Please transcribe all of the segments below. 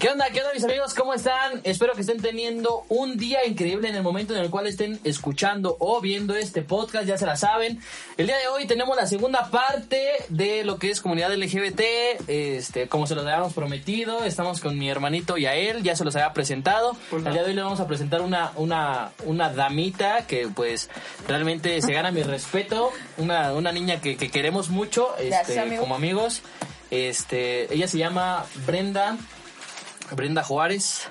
¿Qué onda? ¿Qué onda mis amigos? ¿Cómo están? Espero que estén teniendo un día increíble en el momento en el cual estén escuchando o viendo este podcast, ya se la saben. El día de hoy tenemos la segunda parte de lo que es comunidad LGBT, este, como se los habíamos prometido, estamos con mi hermanito Yael, ya se los había presentado. El día de hoy le vamos a presentar una, una, una damita que pues realmente se gana mi respeto, una, una niña que, que queremos mucho, Gracias, este, amigo. como amigos. Este, ella se llama Brenda Brenda Juárez.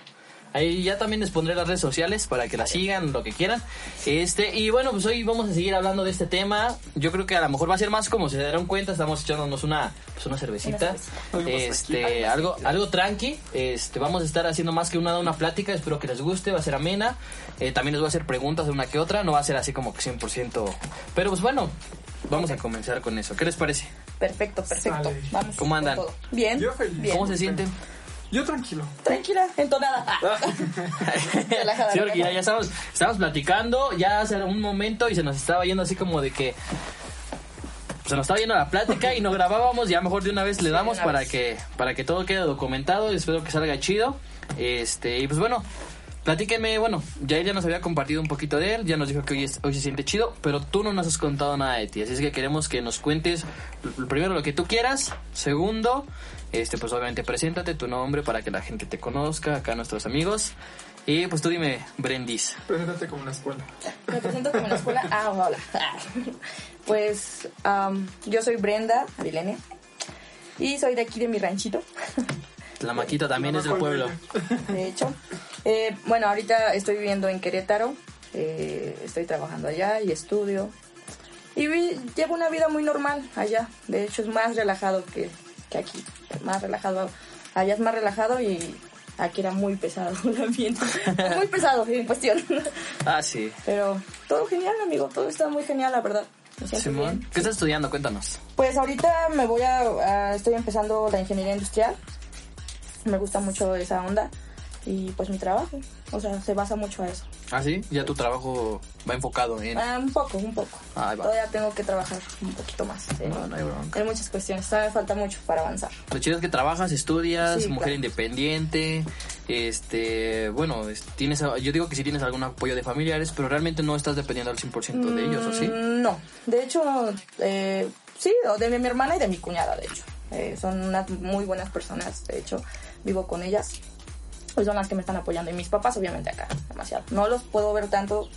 Ahí ya también les pondré las redes sociales para que la sigan, lo que quieran. Este, y bueno, pues hoy vamos a seguir hablando de este tema. Yo creo que a lo mejor va a ser más como se darán cuenta, estamos echándonos una, pues una cervecita. Este, algo, algo tranqui. Este, vamos a estar haciendo más que una, una plática, espero que les guste, va a ser amena. Eh, también les voy a hacer preguntas de una que otra, no va a ser así como que 100%. Pero pues bueno, vamos a comenzar con eso. ¿Qué les parece? Perfecto, perfecto. Vamos. ¿Cómo andan? Bien. Yo feliz. bien. ¿Cómo se sienten? Yo tranquilo. Tranquila, entonada. Relajada, Sí, porque ya, estábamos, estábamos platicando ya hace un momento y se nos estaba yendo así como de que se nos estaba yendo la plática y no grabábamos, ya mejor de una vez le damos para vez. que para que todo quede documentado y espero que salga chido. Este, y pues bueno, platíquenme, bueno, ya ella nos había compartido un poquito de él, ya nos dijo que hoy, es- hoy se siente chido, pero tú no nos has contado nada de ti, así es que queremos que nos cuentes primero lo que tú quieras, segundo, este pues obviamente preséntate tu nombre para que la gente te conozca, acá nuestros amigos. Y pues tú dime, Brendis. Preséntate como en la escuela. Me presento como en la escuela. Ah, hola. Pues am, yo soy Brenda Arilene y soy de aquí de mi ranchito, La maquita también es del pueblo. de hecho. Eh, bueno, ahorita estoy viviendo en Querétaro, eh, estoy trabajando allá y estudio. Y vi- llevo una vida muy normal allá, de hecho es más relajado que, que aquí, más relajado. Allá es más relajado y aquí era muy pesado el ambiente, muy pesado en cuestión. Ah, sí. Pero todo genial, amigo. Todo está muy genial, la verdad. Simón. ¿qué estás estudiando? Cuéntanos. Pues ahorita me voy a, a- Estoy empezando la ingeniería industrial. Me gusta mucho esa onda. Y pues mi trabajo. O sea, se basa mucho a eso. Ah, sí, ya tu trabajo va enfocado en. Ah, un poco, un poco. Ahí va. Todavía tengo que trabajar un poquito más. En, No, no hay bronca. en muchas cuestiones. Todavía falta mucho para avanzar. Lo chido es que trabajas, estudias, Sí, mujer claro. independiente, este, bueno, es- tienes, yo digo que sí tienes algún apoyo de familiares, pero realmente no estás dependiendo al 100% de ellos, ¿o sí? Mm, No, de hecho, eh, sí, de mi, mi hermana y de mi cuñada, de hecho. Eh, son unas muy buenas personas, de hecho, vivo con ellas. Pues son las que me están apoyando. Y mis papás, obviamente, acá, demasiado. No los puedo ver tanto,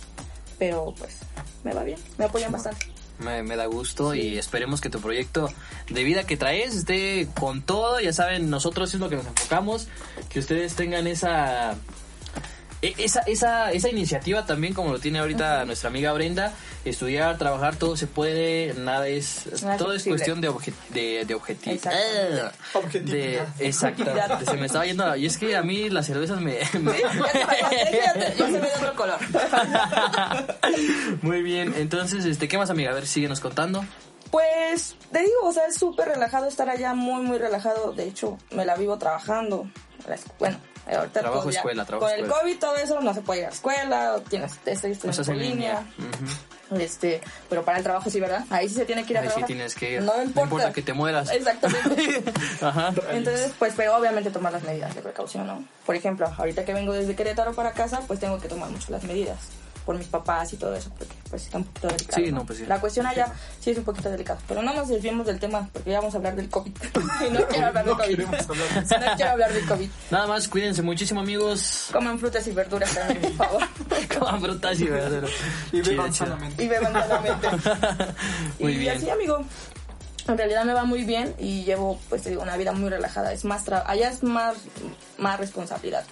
pero pues me va bien, me apoyan bastante. Me, me da gusto y esperemos que tu proyecto de vida que traes esté con todo. Ya saben, nosotros es lo que nos enfocamos, que ustedes tengan esa esa, esa, esa iniciativa también, como lo tiene ahorita nuestra amiga Brenda, estudiar, trabajar, todo se puede, nada es, Nada todo es cuestión de, obje, de, de objetivo. Exactamente. Objetividad. se me estaba yendo, y es que a mí las cervezas me... me- se otro color. Muy bien, entonces, este, ¿qué más amiga? A ver, síguenos contando. Pues te digo, o sea, es súper relajado estar allá, muy, muy relajado. De hecho, me la vivo trabajando. Bueno, ahorita Trabajo, ya- escuela, trabajo, Con el escuela. COVID, todo eso, no se puede ir a la escuela, tienes, Estás por en línea. línea. Ujú. Este, pero para el trabajo sí, ¿verdad? Ahí sí se tiene que ir a Ahí sí tienes que ir. No No importa. importa que te mueras. Exactamente. Ajá. Entonces, pues, pero obviamente tomar las medidas de precaución, ¿no? Por ejemplo, ahorita que vengo desde Querétaro para casa, pues tengo que tomar mucho las medidas por mis papás y todo eso, porque pues está un poquito delicado. Sí, no, pues sí. La cuestión allá sí es un poquito delicada, pero no nos desviemos del tema, porque ya vamos a hablar del COVID. y no quiero hablar del COVID. queremos hablar de no quiero hablar del COVID. Nada más, cuídense muchísimo, amigos. Coman frutas y verduras también, por favor. Coman frutas y verduras. Y beban sanamente. y beban sanamente. Muy y bien. así, amigo. En realidad me va muy bien y llevo, pues te digo, una vida muy relajada. Es más tra- allá es más, más responsabilidad.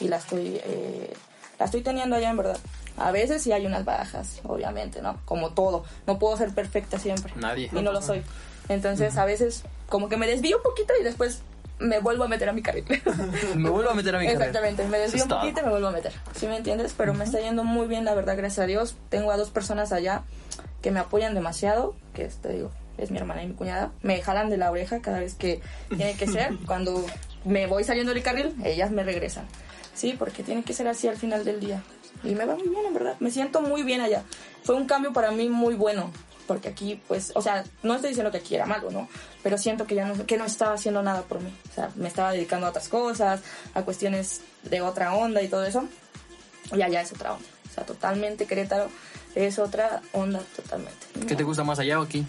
Y la estoy, eh, la estoy teniendo allá en verdad. A veces sí hay unas bajas, obviamente, ¿no? Como todo. No puedo ser perfecta siempre. Nadie. Y no lo soy. Entonces, a veces como que me desvío un poquito y después me vuelvo a meter a mi carril. Me vuelvo a meter a mi carrera. Exactamente, me desvío un poquito y me vuelvo a meter. ¿Sí me entiendes? Pero me está yendo muy bien, la verdad, gracias a Dios. Tengo a dos personas allá que me apoyan demasiado, que te digo, es mi hermana y mi cuñada. Me jalan de la oreja cada vez que tiene que ser. Cuando me voy saliendo del carril, ellas me regresan. Sí, porque tiene que ser así al final del día. Y me va muy bien, en verdad. Me siento muy bien allá. Fue un cambio para mí muy bueno. Porque aquí, pues, o sea, no estoy diciendo que aquí era malo, ¿no? Pero siento que ya no, que no estaba haciendo nada por mí. O sea, me estaba dedicando a otras cosas, a cuestiones de otra onda y todo eso. Y allá es otra onda. O sea, totalmente Querétaro es otra onda totalmente. ¿Qué te gusta más allá o aquí?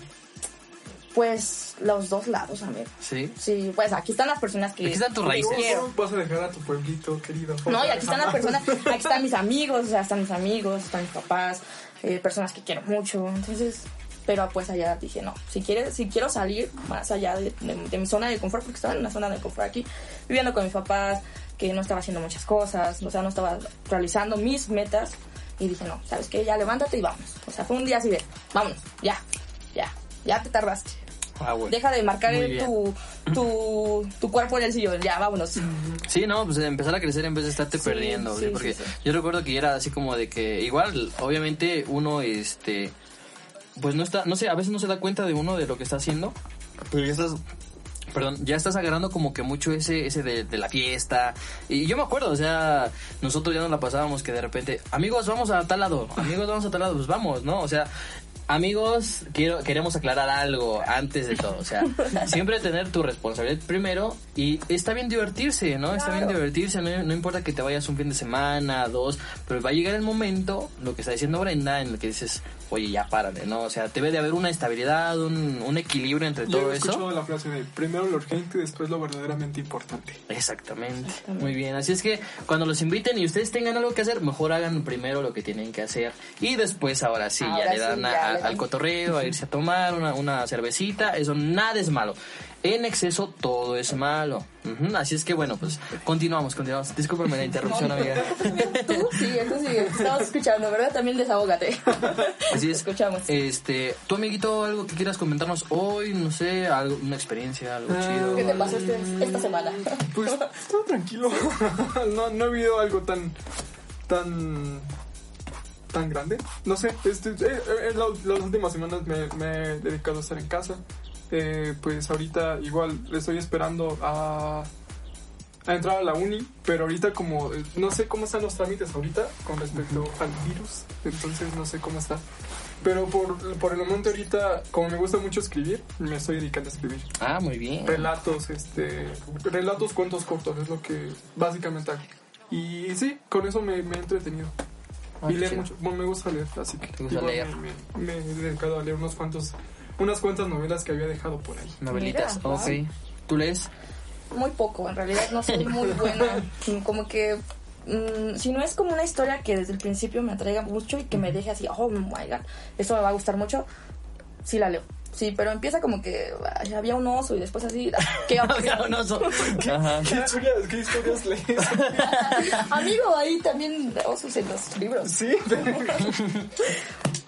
Pues los dos lados, amigo. Sí. Sí, pues aquí están las personas que... Aquí están tus raíces. quiero. Vas a dejar a tu pueblito, querido. No, y aquí están las personas, aquí están mis amigos, o sea, están mis amigos, están mis papás, eh, personas que quiero mucho, entonces, pero pues allá dije, no, si quiere, si quiero salir más allá de, de- de mi zona de confort, porque estaba en una zona de confort aquí, viviendo con mis papás, que no estaba haciendo muchas cosas, o sea, no estaba realizando mis metas, y dije, no, ¿sabes qué? Ya levántate y vámonos. O sea, fue un día así de, vámonos, ya, ya, ya te tardaste. Ah, güey. Deja de marcar tu, tu, tu cuerpo en el sillón, ya, vámonos. Sí, no, pues empezar a crecer en vez de estarte Sí, perdiendo, sí, ¿sí? porque yo recuerdo que era así como de que igual, obviamente uno, este, pues no está, no sé, a veces no se da cuenta de uno de lo que está haciendo, pero ya estás, perdón, ya estás agarrando como que mucho ese, ese de, de la fiesta, y yo me acuerdo, o sea, nosotros ya nos la pasábamos que de repente, amigos, vamos a tal lado, amigos, vamos a tal lado, pues vamos, ¿no? O sea, Amigos, quiero, queremos aclarar algo antes de todo. O sea, siempre tener tu responsabilidad primero y está bien divertirse, ¿no? Está bien divertirse, no, no importa que te vayas un fin de semana, dos, pero va a llegar el momento, lo que está diciendo Brenda, en el que dices, oye, ya párale, ¿no? O sea, debe de haber una estabilidad, un, un equilibrio entre Yo todo he escuchado eso. la frase de primero lo urgente y después lo verdaderamente importante. Exactamente. Muy bien. Así es que cuando los inviten y ustedes tengan algo que hacer, mejor hagan primero lo que tienen que hacer. Y después, ahora sí, Ahora ya le dan a-. al cotorreo, a irse a tomar una, una cervecita. Eso nada es malo. En exceso todo es malo. Ujú, Así es que bueno, pues continuamos, continuamos. Discúlpame la interrupción, amiga. Tú sigue, tú. Te Estamos escuchando, ¿verdad? También desahógate. Así es. Escuchamos. Este, tu amiguito, algo que quieras comentarnos hoy, no sé, algo, una experiencia, algo Ah, chido. ¿Qué te pasó este- esta semana? Pues todo tranquilo. no, no ha habido algo tan. tan. Tan grande. No sé, este, eh, eh, la- las últimas semanas me, me he dedicado a estar en casa. Eh, pues ahorita igual estoy esperando a, a entrar a la uni, pero ahorita como eh, no sé cómo están los trámites ahorita con respecto al virus, entonces no sé cómo está. Pero por, por el momento ahorita, como me gusta mucho escribir, me estoy dedicando a escribir Ah, muy bien. relatos, este, relatos, cuentos cortos, es lo que básicamente hago. Y sí, con eso me, me he entretenido. Ah, y leer chido. mucho, bueno, me gusta leer, así que ¿Te gusta leer? Me, me- me he dedicado a leer unos cuantos, unas cuantas novelas que había dejado por ahí. Novelitas, Mira, ok. ¿Tú lees? Muy poco, en realidad no soy muy buena. Como que. mm, si no es como una historia que desde el principio me atraiga mucho y que me deje así, oh my god, esto me va a gustar mucho, sí la leo. Sí, pero empieza como que ay, había un oso y después así, ¿qué Había un oso. Ajá. ¿Qué historias, qué historias lees? Amigo, ahí también osos en los libros. sí,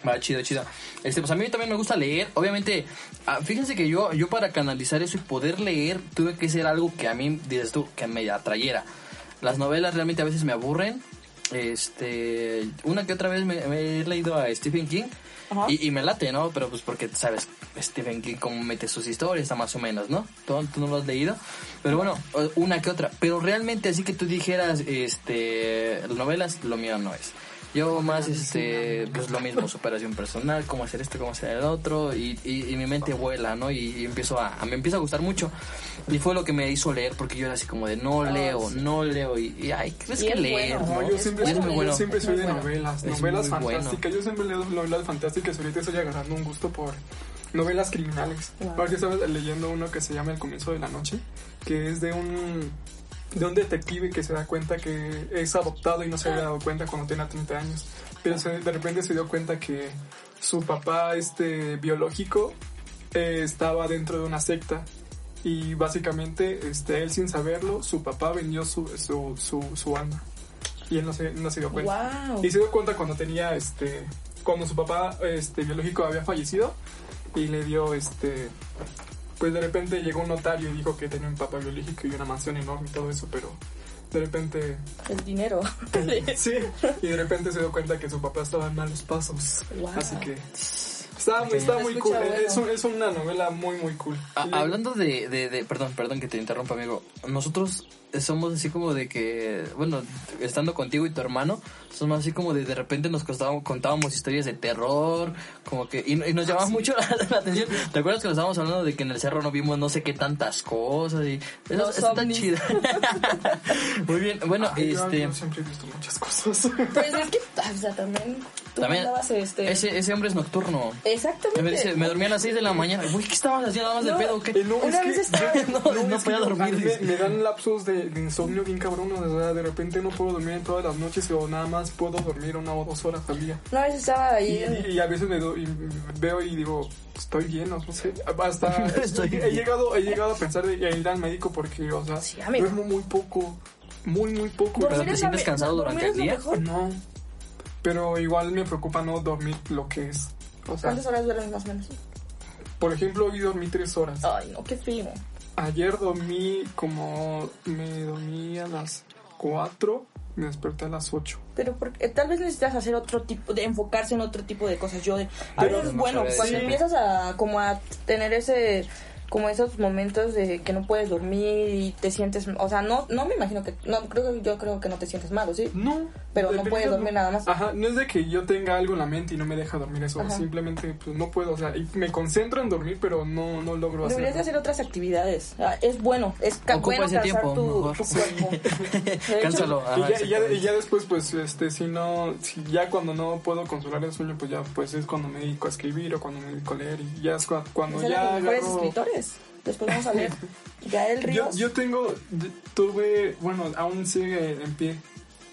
Va, chido, chido. Este, pues a mí también me gusta leer. Obviamente, ah, fíjense que yo, yo para canalizar eso y poder leer, tuve que ser algo que a mí, dices tú, que me atrayera. Las novelas realmente a veces me aburren. Este, una que otra vez me, me he leído a Stephen King. Y me late, ¿no? Pero pues porque, sabes, Stephen King como mete sus historias, está más o menos, ¿no? ¿Tú, tú no lo has leído. Pero bueno, una que otra. Pero realmente así que tú dijeras, este, novelas, lo mío no es. Yo más, este, pues lo mismo, superación personal, cómo hacer esto, cómo hacer el otro, y, y, y mi mente vuela, ¿no? Y, y empiezo a, a- me empieza a gustar mucho. Y fue lo que me hizo leer, porque yo era así como de no leo, sí. no leo, y, y ay, ¿crees Y que leer? bueno, No, yo siempre, Y es bueno, yo siempre soy de novelas, novelas muy bueno. fantásticas. Yo siempre leo novelas fantásticas. Ahorita estoy agarrando un gusto por novelas criminales. Wow. Ahorita estaba leyendo uno que se llama El comienzo de la noche, que es de un de un detective que se da cuenta que es adoptado y no se había dado cuenta cuando tenía 30 años. Pero se- de repente se dio cuenta que su papá este biológico eh, estaba dentro de una secta y básicamente este él sin saberlo su papá vendió su su, su, su alma y él no se, no se dio cuenta Wow. y se dio cuenta cuando tenía este cuando su papá este biológico había fallecido y le dio este pues de repente llegó un notario y dijo que tenía un papá biológico y una mansión enorme y todo eso pero de repente El dinero. sí y de repente se dio cuenta que su papá estaba en malos pasos Wow. así que Está, está muy cool. bueno. Es, un- es una novela muy, muy cool. Y- hablando de, de, de- perdón, perdón que te interrumpa, amigo. Nosotros somos así como de que, bueno, estando contigo y tu hermano, somos así como de de repente nos contábamos, contábamos historias de terror, como que, y, y nos llamaba mucho la, la atención. ¿Te acuerdas que nos estábamos hablando de que en el cerro no vimos no sé qué tantas cosas y eso, está ovnis. chido. Muy bien, bueno, este... yo siempre he visto muchas cosas. Pues es que, o sea, también tú También, andabas este... ese, ese hombre es nocturno. Exactamente. Me, dice, me dormía a las 6 de la mañana. Uy, ¿qué estabas haciendo nada más de No, pedo? o ¿Qué? No, Una es vez que estaba- No, no es que podía dormir, Me, me dan lapsos de, de insomnio bien cabrón. O sea, de repente no puedo dormir en todas las noches o nada más puedo dormir una o dos horas al día. Una vez estaba Y, ahí en- y- y a veces me do- y veo y digo, estoy bien, no sé. Hasta Estoy he, bien. llegado, he llegado a pensar de ir al médico porque, o sea, Sí, duermo muy poco. Muy, muy poco. Pero te es sientes cansado durante el día. mejor. No. Pero igual me preocupa no dormir lo que es. O sea, ¿Cuántas horas duermes más o menos? por ejemplo, hoy dormí tres horas. Ay, no, qué frío. Ayer dormí como. Me dormí a las 4, me desperté a las 8. Pero porque, tal vez necesitas hacer otro tipo de enfocarse en otro tipo de cosas. Yo de, a veces no bueno, cuando empiezas a como a tener ese como esos momentos de que no puedes dormir y te sientes, o sea, no no me imagino que no creo que yo creo que no te sientes malo, ¿sí? No. Pero no de puedes dormir nada más. Ajá, no es de que yo tenga algo en la mente y no me deja dormir eso. Ajá. Simplemente pues, no puedo. O sea, y me concentro en dormir, pero no, no logro Deberías de hacerlo. hacer otras actividades. Ah, Es bueno, es bueno ese cansar tiempo, tu, mejor. tu cuerpo. De hecho, Cánsalo. Y ajá, ya, y, ya, y exactamente. ya después, pues, este, si no, si ya cuando no puedo controlar el sueño, pues ya, pues es cuando me dedico a escribir o cuando me dedico a leer y ya es cua- cuando de ya agarro- escritores. Después vamos a leer. Gael Yo, Ríos. yo tengo, tuve, bueno, aún sigue en pie.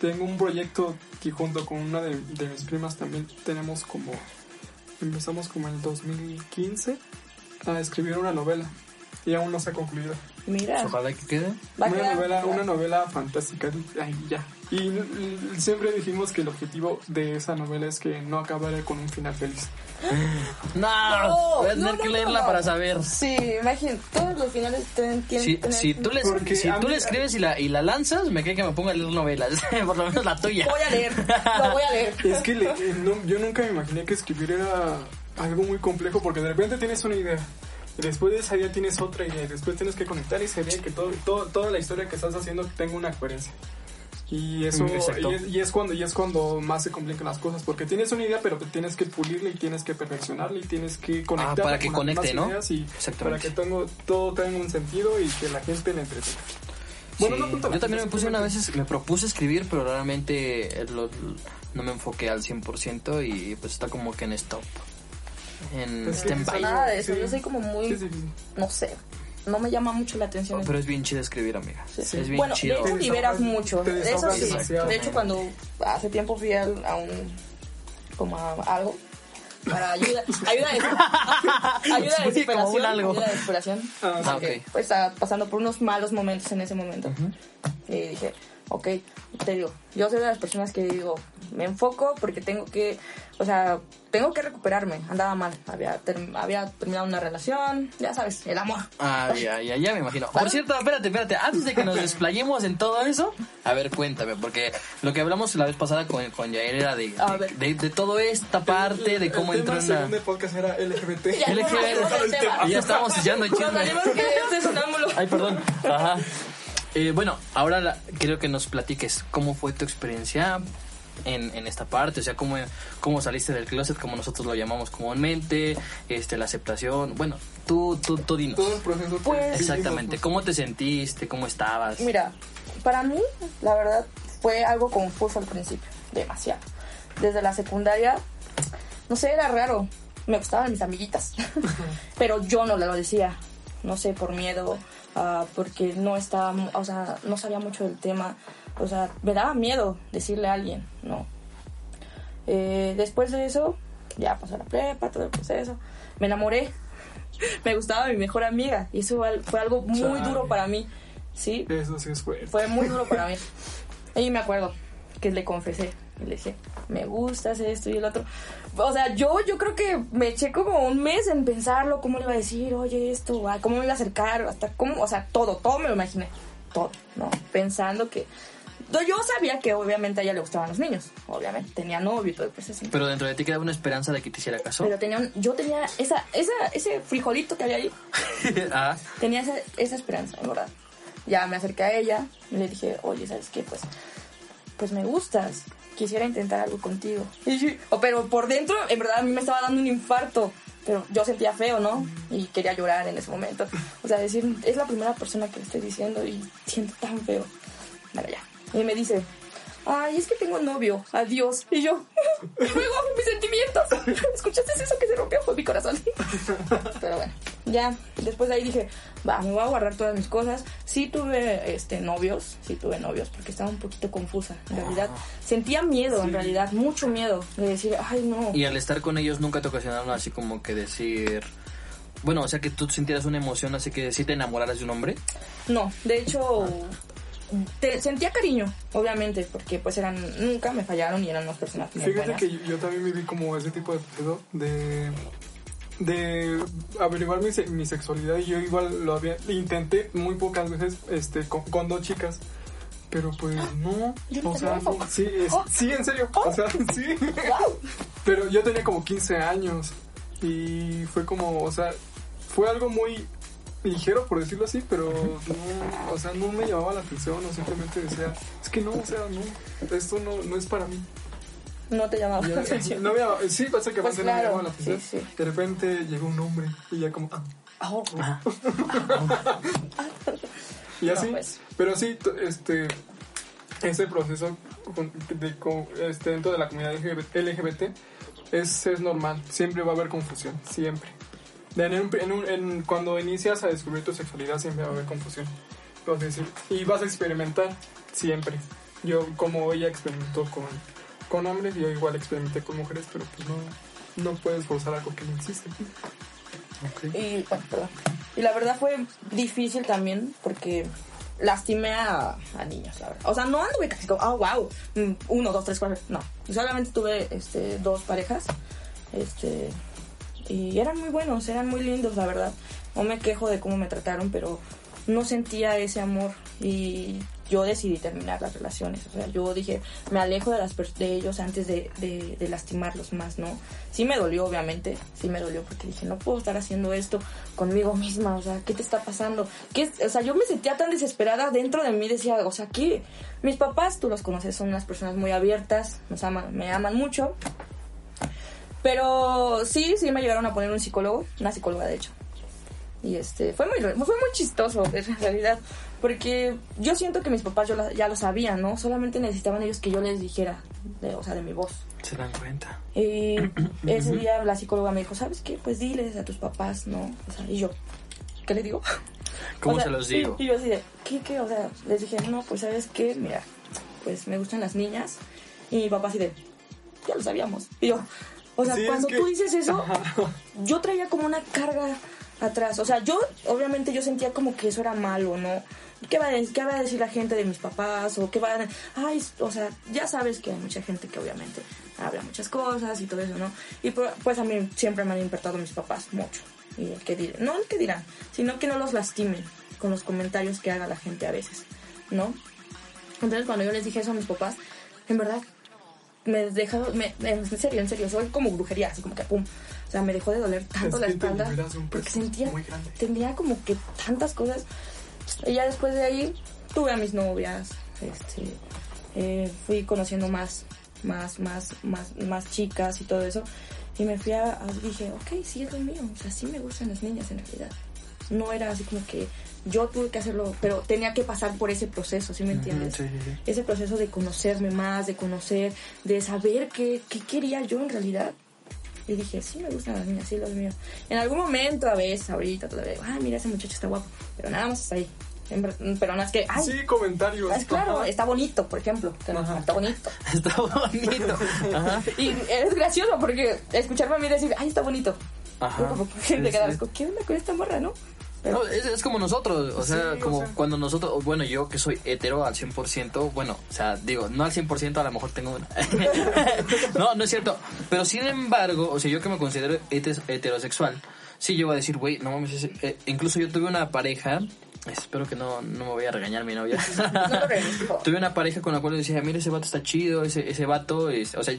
Tengo un proyecto que junto con una de, de mis primas también tenemos como, empezamos como en el 2015 a escribir una novela y aún no se ha concluido. Mira, Ojalá que quede. va a Una quedar- novela, una novela fantástica, ay, ya. Y siempre dijimos que el objetivo de esa novela es que no acabara con un final feliz. No, No, voy a tener no, que no, leerla no. para saber. Sí, imagínate, todos los finales tienen, Si, que tener- si tú, le, Porque si tú mí- le escribes y la, y la lanzas, me cree que me ponga a leer novelas. Por lo menos la tuya. Voy a leer, lo voy a leer. Es que le- eh, no- yo nunca me imaginé que escribir era algo muy complejo porque de repente tienes una idea. Y después de esa idea tienes otra idea. Y después tienes que conectar esa idea y que todo, todo- toda la historia que estás haciendo tenga una coherencia. Y eso y es, y es cuando y es cuando más se complican las cosas porque tienes una idea pero te tienes que pulirla y tienes que perfeccionarla y tienes que conectar Ah, para que conecte, ¿no? y para que tengo, todo tenga un sentido y que la gente le entretenga. Bueno, Sí. no tanto Yo también me puse una vez, me propuse escribir, pero realmente eh, lo- no me enfoqué al 100% y pues está como que en stop. En stand-by. Nada de eso, Sí. yo soy como muy, Sí, sí, sí. no sé, no me llama mucho la atención. Pero es bien chido escribir, amiga. Es bien bueno, chido. de hecho liberas mucho, te de eso sí. De hecho cuando hace tiempo fui a un, como a algo, para ayuda, ayuda de, ayuda Sí, de algo. ayuda de desesperación. Ah, Ah, porque, ok. Pues estaba pasando por unos malos momentos en ese momento. Y dije, ok, te digo, yo soy de las personas que digo, me enfoco porque tengo que, o sea, tengo que recuperarme. Andaba mal, había, ter- había terminado una relación, ya sabes, el amor. Ah, ya, ya, ya me imagino. Por cierto, espérate, espérate. Antes de que nos desplayemos en todo eso, a ver, cuéntame, porque lo que hablamos la vez pasada con, con Yair era de, A de, ver. de, de toda esta parte, de cómo el entró tema en la... segundo podcast era LGBT. Ya, LGBT. no, no, ya estábamos echando chisme. este. Ay, perdón. Ajá. Eh, bueno, ahora la- quiero que nos platiques cómo fue tu experiencia en, en esta parte, o sea, cómo, cómo saliste del closet, como nosotros lo llamamos comúnmente, este, la aceptación. Bueno, tú, tú, tú dinos. Todo el proceso Pues- Exactamente, pues. ¿cómo te sentiste? ¿Cómo estabas? Mira, para mí, la verdad, fue algo confuso al principio, demasiado. Desde la secundaria, no sé, era raro. Me gustaban mis amiguitas, pero yo no lo decía. No sé, por miedo, ah, porque no estaba, o sea, no sabía mucho del tema. O sea, me daba miedo decirle a alguien, ¿no? Eh, después de eso, ya pasó la prepa, todo el proceso. Me enamoré. Me gustaba mi mejor amiga y eso fue algo muy Chale. duro para mí, ¿sí? Eso sí es fuerte. Fue muy duro para mí. Y me acuerdo que le confesé. Y le dije, me gustas esto y el otro. O sea, yo, yo creo que me eché como un mes en pensarlo, cómo le iba a decir, oye, esto, ay, cómo me iba a acercar, hasta cómo, o sea, todo, todo me lo imaginé. Todo, ¿no? Pensando que yo sabía que obviamente a ella le gustaban los niños, obviamente, tenía novio y todo el proceso. Pero dentro de ti quedaba una esperanza de que te hiciera caso. Pero tenía un- yo tenía esa, esa, ese frijolito que había ahí, ah, tenía esa, esa esperanza, en verdad. Ya me acerqué a ella y le dije, oye, ¿sabes qué? Pues, pues me gustas, quisiera intentar algo contigo. Y pero por dentro, en verdad, a mí me estaba dando un infarto. Pero yo sentía feo, ¿no? Y quería llorar en ese momento. O sea, decir, es la primera persona que le estoy diciendo y siento tan feo. Bueno, ya. Y me dice, ay, es que tengo novio, adiós. Y yo, y luego mis sentimientos. ¿Escuchaste eso que se rompió? Fue mi corazón. Pero bueno, ya. Después de ahí dije, va, me voy a guardar todas mis cosas. Sí tuve este, novios, sí tuve novios, porque estaba un poquito confusa. En realidad, sentía miedo, en realidad, mucho miedo de decir, ay, no. y al estar con ellos nunca te ocasionaron así como que decir. Bueno, o sea que tú sintieras una emoción así que si te enamoraras de un hombre. No, de hecho, te, sentía cariño, obviamente, porque pues eran, nunca me fallaron y eran unas personas muy Fíjate buenas. que yo, yo también viví como ese tipo de pedo de de averiguar mi, mi sexualidad y yo igual lo había intenté muy pocas veces este con, con dos chicas pero pues no Yo no o sea no, sí es- Oh. sí en serio o sea sí pero yo tenía como 15 años y fue como o sea fue algo muy ligero por decirlo así pero no o sea no me llamaba la atención o simplemente decía es que no o sea no esto no, no es para mí No te llamaba ya, la atención. no me, sí, pasa que Pues no me claro, llamaba la atención. sí, sí. De repente llegó un hombre y ya como... ah, Oh, y No, así. pues. Pero sí, este... Ese proceso con- de, con- este, dentro de la comunidad LGBT, LGBT es, es normal. Siempre va a haber confusión. Siempre. En un- en un- en- cuando inicias a descubrir tu sexualidad siempre va a haber confusión. Vas a decir, y vas a experimentar siempre. Yo, como ella experimentó con, con hombres, yo igual experimenté con mujeres, pero pues no, no puedes forzar algo que no existe. Y, la verdad fue difícil también porque lastimé a, a niños, la verdad. O sea, no anduve casi como, oh, wow, mm, uno, dos, tres, cuatro. No, solamente tuve este, dos parejas. Este, y eran muy buenos, eran muy lindos, la verdad. No me quejo de cómo me trataron, pero no sentía ese amor y yo decidí terminar las relaciones. O sea, yo dije, me alejo de, las de ellos antes de, de- de lastimarlos más, ¿no? Sí me dolió, obviamente, sí me dolió porque dije, no puedo estar haciendo esto conmigo misma, o sea, ¿qué te está pasando? ¿Qué? O sea, yo me sentía tan desesperada dentro de mí, decía, o sea, ¿qué? Mis papás, tú los conoces, son unas personas muy abiertas, nos aman, me aman mucho. Pero sí, sí me llegaron a poner un psicólogo, una psicóloga de hecho. Y este, fue muy, fue muy chistoso en realidad, porque yo siento que mis papás yo la- ya lo sabían, ¿no? Solamente necesitaban ellos que yo les dijera, de, o sea, de mi voz. Se dan cuenta. Y ese día la psicóloga me dijo, ¿sabes qué? Pues diles a tus papás, ¿no? O sea, y yo, ¿qué les digo? ¿Cómo O sea, se los digo? Y, y yo así de, ¿qué, qué? O sea, les dije, no, pues ¿sabes qué? Mira, pues me gustan las niñas. Y mi papá así de, ya lo sabíamos. Y yo, o sea, Sí, es cuando que- tú dices eso, yo traía como una carga atrás. O sea, yo, obviamente yo sentía como que eso era malo, ¿no? ¿Qué va, a, de- qué va a decir la gente de mis papás? O qué va a... Ay, o sea, ya sabes que hay mucha gente que obviamente habla muchas cosas y todo eso, ¿no? Y pu- pues a mí siempre me han importado mis papás mucho. Y el que dirán, no el que dirán, sino que no los lastimen con los comentarios que haga la gente a veces, ¿no? Entonces cuando yo les dije eso a mis papás, en verdad me dejó, me, en serio, en serio, soy como brujería, así como que pum. O sea, me dejó de doler tanto Es la espalda porque sentía, tenía como que tantas cosas. Y ya después de ahí tuve a mis novias, este, eh, fui conociendo más, más, más, más, más chicas y todo eso. Y me fui a, a- dije, ok, sí es lo mío, o sea, sí me gustan las niñas en realidad. No era así como que yo tuve que hacerlo, pero tenía que pasar por ese proceso, ¿sí me entiendes? sí, sí, sí. Ese proceso de conocerme más, de conocer, de saber qué, qué quería yo en realidad. Y dije, sí me gustan las niñas, sí los míos. En algún momento, a veces, ahorita todavía digo, ah, mira, ese muchacho está guapo. Pero nada más hasta ahí. Pero no es que, ay, Sí, comentarios. es claro, Ajá. está bonito, por ejemplo. Ajá. Está bonito. Está bonito. Ajá. Y es gracioso porque escucharme a mí decir, ay, está bonito. Ajá. Yo como que te quedas ¿qué onda con esta morra, no? Pero- No, es, es como nosotros, o sea, o como sea. cuando nosotros, bueno, yo que soy hetero al 100%, bueno, o sea, digo, no al 100%, a lo mejor tengo una. no, no es cierto, pero sin embargo, o sea, yo que me considero heterosexual, sí llego a decir, güey, no mames, eh, incluso yo tuve una pareja, Espero que no, no me vaya a regañar mi novia. No. Tuve una pareja con la cual decía, mira, ese vato está chido, ese, ese vato, es, o sea,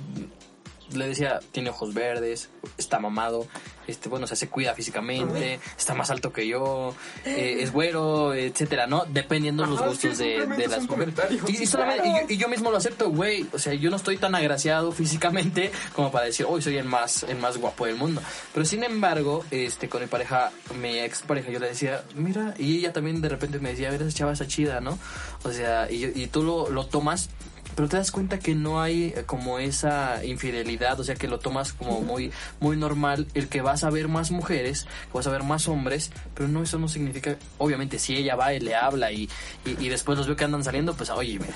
le decía, tiene ojos verdes, está mamado, este, bueno, o sea, se cuida físicamente, está más alto que yo, eh, es güero, etcétera, ¿no? Dependiendo los Ajá, gustos sí, de, de las mujeres. Y, y solamente- y yo, y yo mismo lo acepto, güey, o sea, yo no estoy tan agraciado físicamente como para decir, hoy soy el más, el más guapo del mundo. Pero sin embargo, este, con mi pareja, mi ex pareja, yo le decía, mira, y ella también de repente me decía, a ver, esa chava está chida, ¿no? O sea, y, y tú lo, lo tomas pero te das cuenta que no hay eh, como esa infidelidad, o sea que lo tomas como muy muy normal el que vas a ver más mujeres, que vas a ver más hombres, pero no eso no significa, obviamente si ella va y le habla y, y, y después los veo que andan saliendo, pues oye, mira,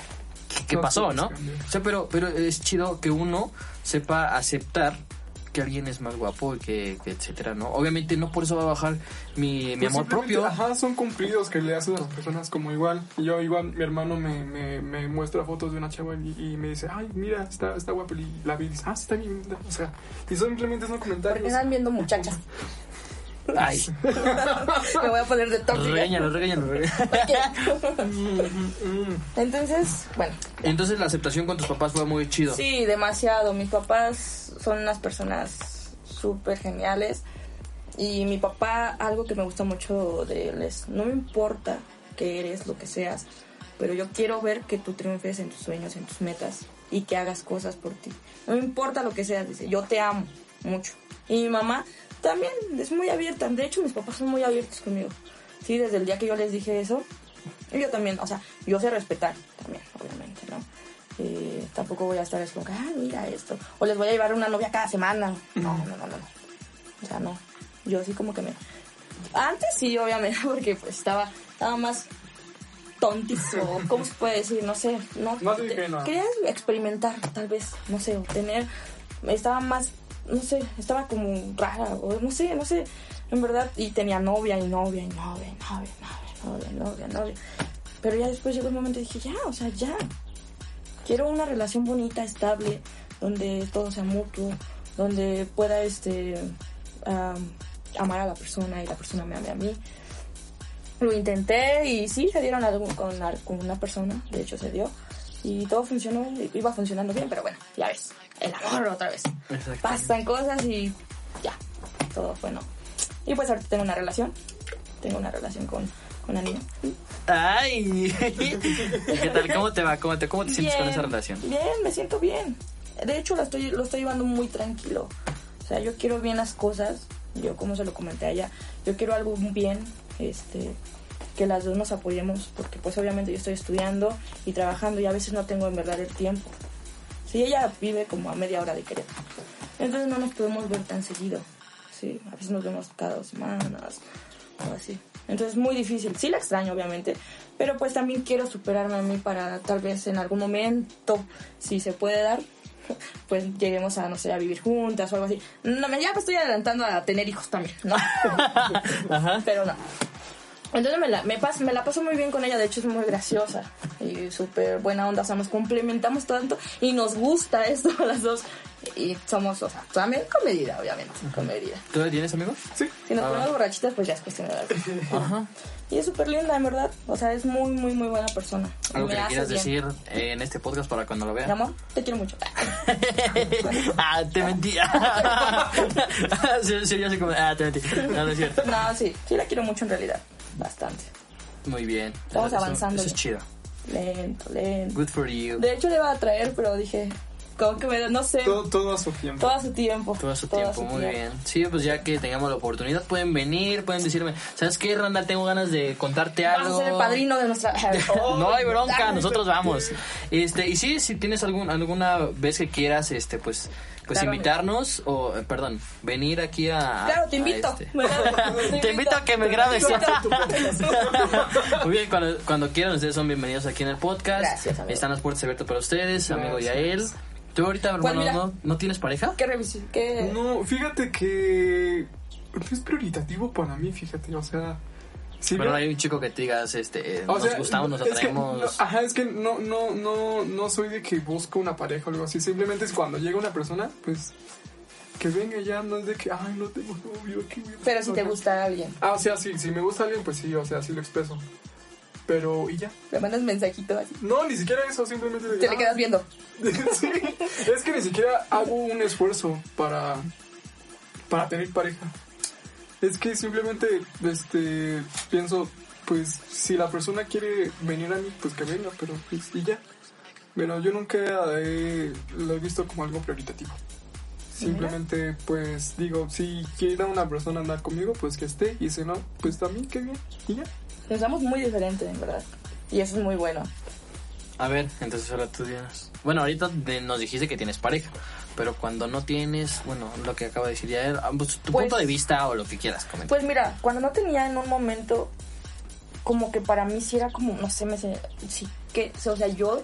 ¿qué, qué pasó, sí, no? O sea, pero pero es chido que uno sepa aceptar que alguien es más guapo y que, que etcétera, ¿no? Obviamente no por eso va a bajar mi, mi Pues amor propio. Ajá, son cumplidos que le haces a las personas como igual. Yo igual, mi hermano me, me, me muestra fotos de una chava y, y me dice, ay, mira, está, está guapa. Y la vi y dice, ah, sí, está bien. linda". O sea, y simplemente son Porque comentarios. están viendo muchachas. Ay, Me voy a poner de tóxica. regáñalo, regáñalo, regáñalo. Entonces, bueno, Entonces la aceptación con tus papás fue muy chido. Sí, demasiado. Mis papás son unas personas súper geniales. Y mi papá, algo que me gusta mucho de él es, no me importa que eres, lo que seas, pero yo quiero ver que tú triunfes en tus sueños, en tus metas y que hagas cosas por ti. No me importa lo que seas, dice, yo te amo mucho. Y mi mamá también es muy abierta. De hecho, mis papás son muy abiertos conmigo. Sí, desde el día que yo les dije eso, y yo también, o sea, yo sé respetar también, obviamente, ¿no? Eh, tampoco voy a estar así como que, ah, mira esto. O les voy a llevar una novia cada semana. No, no, no, no. no. O sea, no. Yo sí como que me... Antes sí, obviamente, porque pues estaba, estaba más tontizo, ¿cómo se puede decir? No sé. No, Más te- ingenua. Quería experimentar, tal vez, no sé, tener... Estaba más, no sé, estaba como rara, o no sé, no sé, en verdad. Y tenía novia y novia y novia y novia novia, novia, novia, novia. Pero ya después llegó el momento y dije, ya, o sea, ya. Quiero una relación bonita, estable, donde todo sea mutuo, donde pueda este am, amar a la persona y la persona me ame a mí. Lo intenté y sí, se dieron algo con, con una persona, de hecho se dio. Y todo funcionó, iba funcionando bien, pero bueno, ya ves, el amor otra vez. Pasan cosas y ya, todo fue no. Y pues ahorita tengo una relación, tengo una relación con, con una niña. Ay, ¿qué tal? ¿Cómo te va? ¿Cómo te, cómo te sientes con Bien, esa relación? Bien, me siento bien. De hecho, lo estoy, lo estoy llevando muy tranquilo. O sea, yo quiero bien las cosas. Yo, como se lo comenté a ella, yo quiero algo bien, este, que las dos nos apoyemos, porque pues obviamente yo estoy estudiando y trabajando y a veces no tengo en verdad el tiempo. Sí, ella vive como a media hora de Querétaro. Entonces no nos podemos ver tan seguido. Sí, a veces nos vemos cada dos semanas o así. Entonces es muy difícil. Sí la extraño, obviamente, pero pues también quiero superarme a mí para tal vez en algún momento, si se puede dar, pues lleguemos a, no sé, a vivir juntas o algo así. No, ya me estoy adelantando a tener hijos también, ¿no? Pero no. Entonces me la, me, pas- me la paso muy bien con ella, de hecho es muy graciosa y súper buena onda, o sea, nos complementamos tanto y nos gusta esto a las dos. Y somos, o sea, también con medida, obviamente, con medida. ¿Tú la tienes, amigos? Sí. Si nos Ah. ponemos borrachitas, pues ya es cuestión de. Ajá. Y es súper linda, en verdad. O sea, es muy, muy, muy buena persona. ¿Algo Me que le quieras bien. decir eh, en este podcast para cuando lo Mi vean? amor, te quiero mucho. ah, te mentí. sí, sí, yo sé como, ah, te mentí. No, no es cierto. No, sí, sí la quiero mucho en realidad. Bastante. Muy bien. Estamos Eso- avanzando Eso es chido. Lento, lento. Good for you. De hecho, le iba a traer, pero dije, como que me, no sé, Todo, todo a su tiempo. todo a su tiempo. Todo su tiempo, muy bien. Sí, pues ya que tengamos la oportunidad, pueden venir, pueden decirme, ¿sabes qué, Randa? Tengo ganas de contarte Vamos algo. a ser el padrino de nuestra. No hay bronca, nosotros vamos. Este, y sí, si tienes algún, alguna vez que quieras, este, pues, pues Claro, invitarnos, o, eh, perdón, venir aquí a. Claro, te a invito. este. Te Te invito a que me grabes. Muy bien, cuando, cuando quieran, ustedes son bienvenidos aquí en el podcast. Gracias, amigo. Están las puertas abiertas para ustedes, amigo Gracias. Yael. ¿Tú ahorita, hermano, mira. no, no tienes pareja? ¿Qué revisión? ¿Qué? No, fíjate que no es prioritativo para mí, fíjate, o sea... Si Pero no hay un chico que te digas, este, eh, nos sea, gustamos, nos es que atraemos. no- ajá, es que no, no, no, no soy de que busco una pareja o algo así. Simplemente es cuando llega una persona, pues que venga ya, no es de que, ay, no tengo novio. qué mierda". Pero si te gusta alguien, Ah, o sea, sí, si me gusta alguien, pues sí, o sea, sí lo expreso. Pero, ¿y ya? le mandas mensajito así. No, ni siquiera eso, simplemente... Te le ah, quedas viendo. sí, es que ni siquiera hago un esfuerzo para, para tener pareja. Es que simplemente este, pienso, pues si la persona quiere venir a mí, pues que venga, pero pues y ya. Pero yo nunca he- lo he visto como algo prioritativo. Simplemente pues digo, si quiere una persona andar conmigo, pues que esté. Y si no, pues también que bien. Y ya. Pensamos muy diferente, en verdad. Y eso es muy bueno. A ver, entonces ahora tú tienes. Bueno, ahorita de- nos dijiste que tienes pareja, pero cuando no tienes, bueno, lo que acaba de decir ya, pues, tu Pues- punto de vista o lo que quieras comentar. Pues mira, cuando no tenía en un momento, como que para mí sí era como, no sé, me sí que, o sea, yo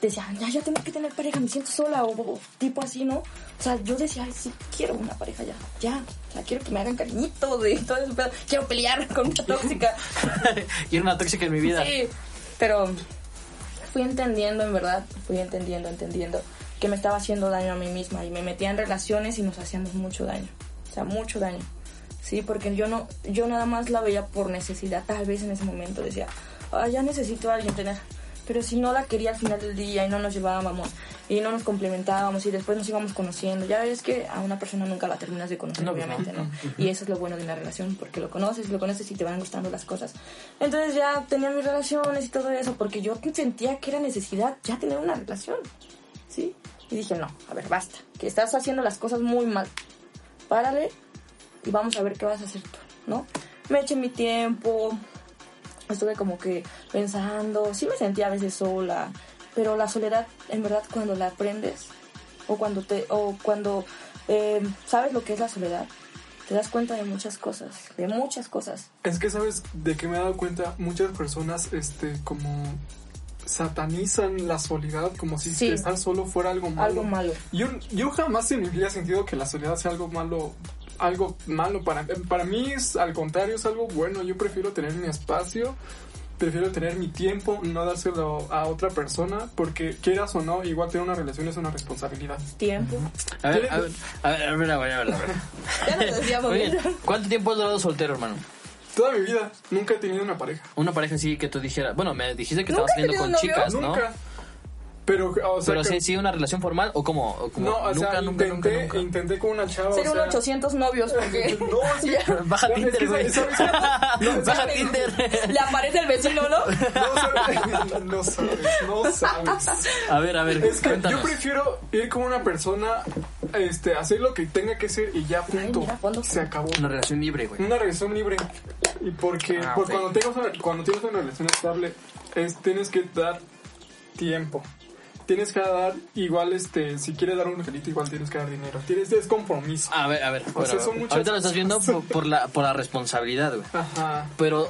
decía, ya, ya tengo que tener pareja, me siento sola o, o tipo así, ¿no? O sea, yo decía, ay, sí, quiero una pareja ya, ya. O sea, quiero que me hagan cariñito de todo eso, pedo. quiero pelear con mucha tóxica. y era una tóxica en mi vida. Sí, pero fui entendiendo, en verdad, fui entendiendo, entendiendo que me estaba haciendo daño a mí misma y me metía en relaciones y nos hacíamos mucho daño, o sea, mucho daño. Sí, porque yo no, yo nada más la veía por necesidad, tal vez en ese momento decía, ah, ya necesito a alguien tener. Pero si no la quería al final del día y no nos llevábamos y no nos complementábamos y después nos íbamos conociendo, ya ves que a una persona nunca la terminas de conocer, No, pues obviamente, ¿no? Y eso es lo bueno de una relación, porque lo conoces, lo conoces y te van gustando las cosas. Entonces ya tenía mis relaciones y todo eso, porque yo sentía que era necesidad ya tener una relación, ¿sí? Y dije, no, a ver, basta, que estás haciendo las cosas muy mal. Párale y vamos a ver qué vas a hacer tú, ¿no? Me eché mi tiempo, estuve como que pensando, sí me sentía a veces sola, pero la soledad, en verdad, cuando la aprendes, o cuando te, o cuando eh, sabes lo que es la soledad, te das cuenta de muchas cosas, de muchas cosas. Es que sabes de que me he dado cuenta, muchas personas este como satanizan la soledad como si Sí. estar solo fuera algo malo. Algo malo. Yo, yo jamás en mi vida he sentido que la soledad sea algo malo. Algo malo para para mí es al contrario es algo bueno. Yo prefiero tener mi espacio, prefiero tener mi tiempo, no dárselo a otra persona porque quieras o no, igual tener una relación es una responsabilidad. Tiempo. A ver, a ver, a ver, a ver, a ver, a ver. Ya decíamos. Bien. ¿Cuánto tiempo has durado soltero, hermano? Toda mi vida nunca he tenido una pareja. Una pareja así que tú dijeras, bueno, me dijiste que ¿Nunca estabas saliendo con chicas, ¿no? Nunca. Pero, o sea, Pero que- sí, sí, una relación formal o como, o como no, o nunca, sea, nunca, nunca, intenté, nunca. intenté con una chava. Ser o un sea, 800 novios porque... No, sí. Baja No, es Tinder. Baja Tinder. Le aparece el vecino, ¿no? No sabes, no sabes, no sabes. A ver, a ver, Es que cuéntanos. yo prefiero ir con una persona, este, hacer lo que tenga que hacer y ya, punto. mira. Se acabó. Una relación libre, güey. Una relación libre. Y porque Ah, pues, ok. cuando, tengas una, cuando tienes una relación estable, es, tienes que dar tiempo. Tienes que dar, igual, este, si quieres dar un angelito, igual tienes que dar dinero. Tienes, es compromiso. A ver, a ver. O bueno, sea, son muchas ahorita lo estás viendo por, por la, por la responsabilidad, güey. Ajá. Pero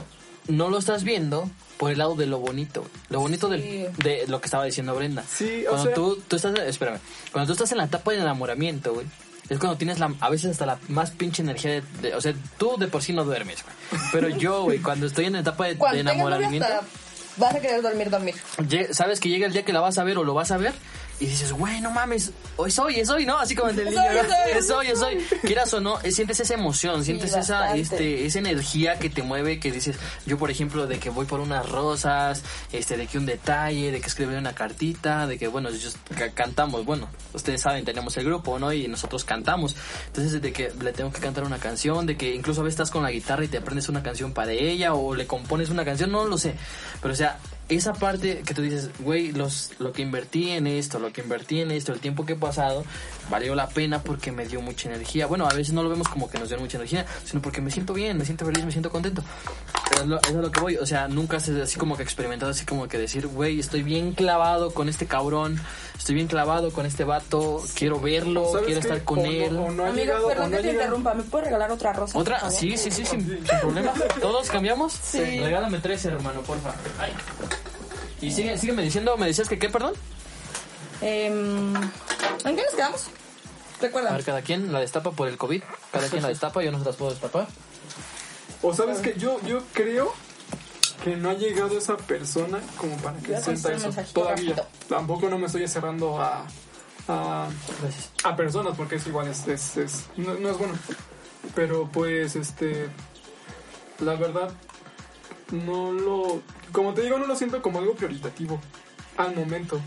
no lo estás viendo por el lado de lo bonito. güey. Lo bonito del- de lo que estaba diciendo Brenda. Sí, o cuando sea- tú, tú estás, espérame, cuando tú estás en la etapa de enamoramiento, güey. Es cuando tienes la, a veces hasta la más pinche energía de, de- o sea, tú de por sí no duermes, güey. Pero yo, güey, cuando estoy en la etapa de, enamoramiento, hasta vas a querer dormir, dormir. sabes que llega el día que la vas a ver o lo vas a ver y dices, güey, no mames, hoy soy, es hoy, ¿no? Así como el del Es niño, es hoy. es hoy. Quieras o no, eh, sientes esa emoción, sientes esa, este, esa energía que te mueve, que dices, yo por ejemplo, de que voy por unas rosas, este, de que un detalle, de que escribir una cartita, de que, bueno, yo- ca- cantamos, bueno, ustedes saben, tenemos el grupo, ¿no? Y nosotros cantamos. Entonces, de que le tengo que cantar una canción, de que incluso a veces estás con la guitarra y te aprendes una canción para ella, o le compones una canción, no lo sé. Pero, o sea, esa parte que tú dices, güey, los, lo que invertí en esto, lo que invertí en esto, el tiempo que he pasado, valió la pena porque me dio mucha energía. Bueno, a veces no lo vemos como que nos dio mucha energía, sino porque me siento bien, me siento feliz, me siento contento. Pero es lo, es a lo que voy, o sea, nunca has así como que experimentado así como que decir, güey, estoy bien clavado con este cabrón, estoy bien clavado con este vato, quiero verlo, ¿Sabes quiero qué? estar con O no- él. no ha Amigo, llegado, perdón no que te llegado- interrumpa. ¿Me puedes regalar otra rosa? ¿Otra? Sí, sí, sí, sin, sin problema. ¿Todos cambiamos? Sí. Regálame tres, hermano, porfa. Ay. Y sigue, sígueme diciendo, ¿me decías que qué, perdón? Em, ¿En qué nos quedamos? A ver, cada quien la destapa por el COVID. Cada quien la destapa, yo no se las puedo destapar. O sabes que yo, yo creo que no ha llegado esa persona como para que sienta eso todavía. rápido. Tampoco no me estoy cerrando a, a, a personas porque es igual, es, es, es- no, no es bueno. Pero pues, este, la verdad, no lo, como te digo, no lo siento como algo prioritativo al momento.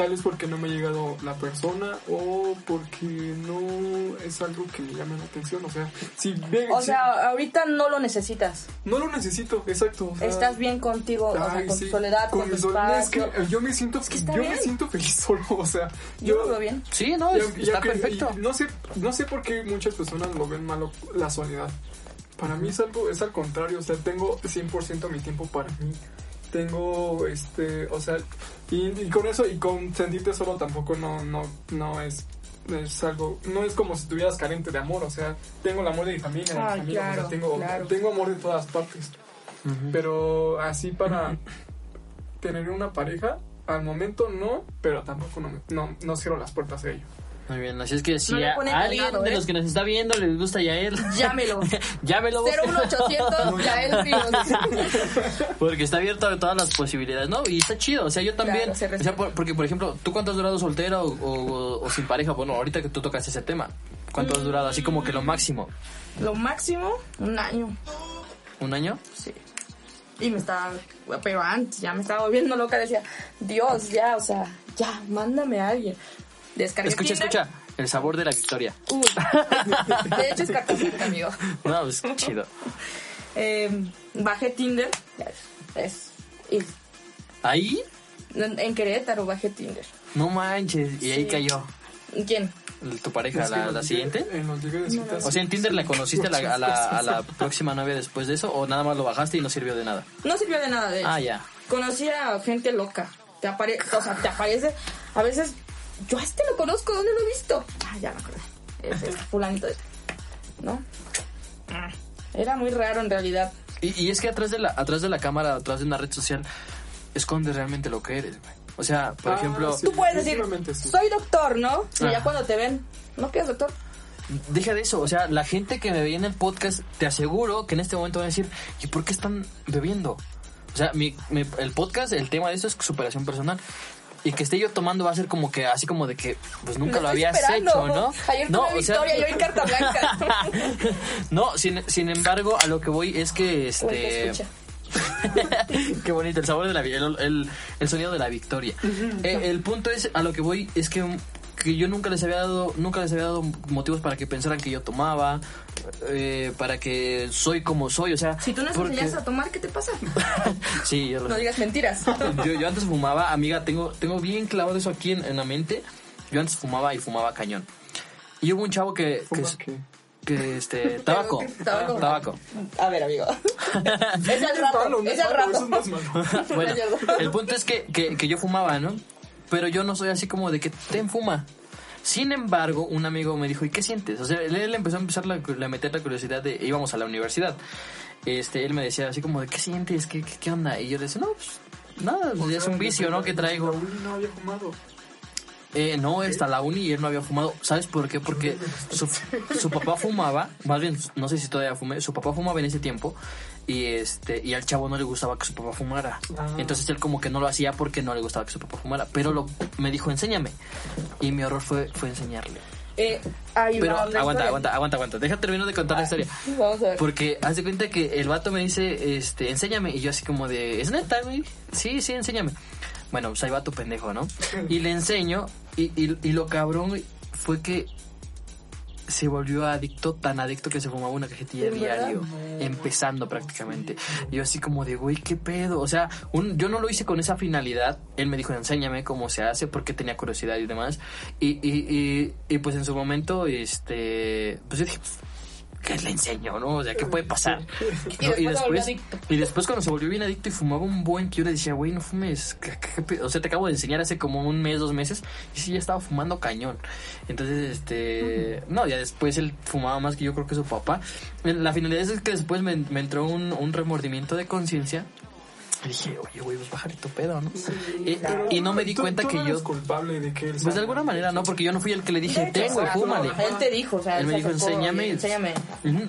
Tal vez porque no me ha llegado la persona o porque no es algo que me llame la atención. O sea, si bien, O si- sea, ahorita no lo necesitas. no lo necesito, exacto. o sea, Estás bien contigo, o sea, Ay, con sí, tu soledad, con, mi tu soledad. Es que yo me siento, que yo bien. me siento feliz solo, o sea, Yo yo, lo veo bien. Sí, no, y es- aunque- y está perfecto. y no sé, no sé por qué muchas personas lo ven malo la soledad. Para mí es algo, es al contrario, o sea, tengo 100% mi tiempo para mí. Tengo, este, o sea, y, y con eso, y con sentirte solo tampoco no, no, no es, es algo, no es como si estuvieras carente de amor, o sea, tengo el amor de mi familia, de mis o sea, tengo, claro. tengo amor de todas partes. Pero así para tener una pareja, al momento no, pero tampoco no, me- no, no cierro las puertas a ello. Muy bien, así es que si No a alguien de ¿eh? los que nos está viendo les gusta Yael, Llámelo. llámelo. 01800 ya el río. Porque está abierto a todas las posibilidades, ¿no? Y está chido, o sea, yo también. Claro, se o sea, respeta. por- porque, por ejemplo, ¿tú cuánto has durado soltera o, o- o sin pareja? Bueno, ahorita que tú tocas ese tema, ¿cuánto has durado? Así como que lo máximo. Lo máximo, un año. ¿Un año? Sí. Y me estaba, pero antes ya me estaba volviendo loca. Decía, Dios, ya, o sea, ya, mándame a alguien. Descargué Escucha, Tinder. escucha. El sabor de la victoria. Uy. De hecho, es carta blanca, amigo. No, es chido. Eh, bajé Tinder. Es, es- ¿Ahí? en, en Querétaro bajé Tinder. No manches. Y ahí cayó. ¿Quién? ¿Tu pareja, Es que la, la siguiente? En los de citas. O sea, en Tinder la conociste a la, a, la, a la próxima novia después de eso o nada más lo bajaste y no sirvió de nada. No sirvió de nada, de hecho. Ah, ya. Conocí a gente loca. Te aparece, o sea, te aparece. A veces, yo a este lo conozco, ¿dónde lo he visto? Ah, ya me acordé. Es el fulanito de. ¿No? Ah, Era muy raro en realidad. Y, y es que atrás de la atrás de la cámara, atrás de una red social, esconde realmente lo que eres, güey. O sea, por Ah, ejemplo, sí. Tú puedes decir, sí. soy doctor, ¿no? Y ya cuando te ven, ¿no quieres doctor? deja de eso. O sea, la gente que me veía en el podcast, te aseguro que en este momento van a decir, ¿y por qué están bebiendo? O sea, mi, mi- el podcast, el tema de eso es superación personal. Y que esté yo tomando va a ser como que, así como de que, pues nunca lo estoy habías esperando. hecho, ¿no? Ayer no, tuve o sea- victoria, yo en carta blanca. no, sin, sin embargo, a lo que voy es que, este... Qué bonito, el sabor de la el, el sonido de la victoria. Eh, el punto es, a lo que voy, es que, que yo nunca les había dado, nunca les había dado motivos para que pensaran que yo tomaba, eh, para que soy como soy, o sea. Si tú nos porque- enseñas a tomar, ¿qué te pasa? Sí, yo lo No digas mentiras. yo, yo antes fumaba, amiga, tengo, tengo bien clavado eso aquí en, en la mente. Yo antes fumaba y fumaba cañón. Y hubo un chavo que, que, este, tabaco, Tabaco. tabaco. A ver, amigo. es al rato, no es malo, rato. eso no es malo. Bueno, el punto es que, que, que yo fumaba, ¿no? Pero yo no soy así como de que ten fuma. Sin embargo, un amigo me dijo, ¿y qué sientes? O sea, él, empezó a empezar la, a meter la curiosidad de, íbamos a la universidad. Este, él me decía así como de, ¿qué sientes? ¿Qué, qué, qué onda? Y yo le decía, no, pues nada, pues, es un vicio, ¿no? Que traigo. No había fumado. Eh, no, hasta la uni y él no había fumado. ¿Sabes por qué? Porque su, su papá fumaba, más bien, no sé si todavía fume, su papá fumaba en ese tiempo y este y al chavo no le gustaba que su papá fumara. Ah. Entonces él como que no lo hacía porque no le gustaba que su papá fumara, pero lo, me dijo, enséñame. Y mi horror fue, fue enseñarle. Eh, ahí Pero va aguanta, historia. aguanta, aguanta, aguanta. Deja terminar de contar la historia. Vamos a ver. Porque haz de cuenta que el vato me dice, este, enséñame. Y yo así como de, ¿es neta, güey? Sí, sí, enséñame. Bueno, pues ahí va tu pendejo, ¿no? Y le enseño. Y, y, y lo cabrón fue que se volvió adicto, tan adicto que se fumaba una cajetilla diario, empezando prácticamente. Yo así como de, güey, ¿qué pedo? O sea, un, yo no lo hice con esa finalidad. Él me dijo, enséñame cómo se hace, porque tenía curiosidad y demás. Y, y, y, y pues en su momento, este, pues yo dije, ¿qué le enseño, no? O sea, ¿qué puede pasar? Y ¿No? después volvió adicto. y después cuando se volvió bien adicto y fumaba un buen que yo le decía, güey, no fumes. ¿qué- qué pe-?" O sea, te acabo de enseñar hace como un mes, dos meses. Y sí, ya estaba fumando cañón. Entonces, este... No, ya después él fumaba más que yo creo que su papá. La finalidad es que después me, me entró un, un remordimiento de conciencia. Dije, oye, güey, pues tu pedo, ¿no? y, y no me di Tú- cuenta tú que no yo... eres culpable de que él Pues de alguna manera no, porque yo no fui el que le dije, o sea, fúmale. Él te dijo, o sea, Él me se dijo, acercó, enséñame. y- Enséñame.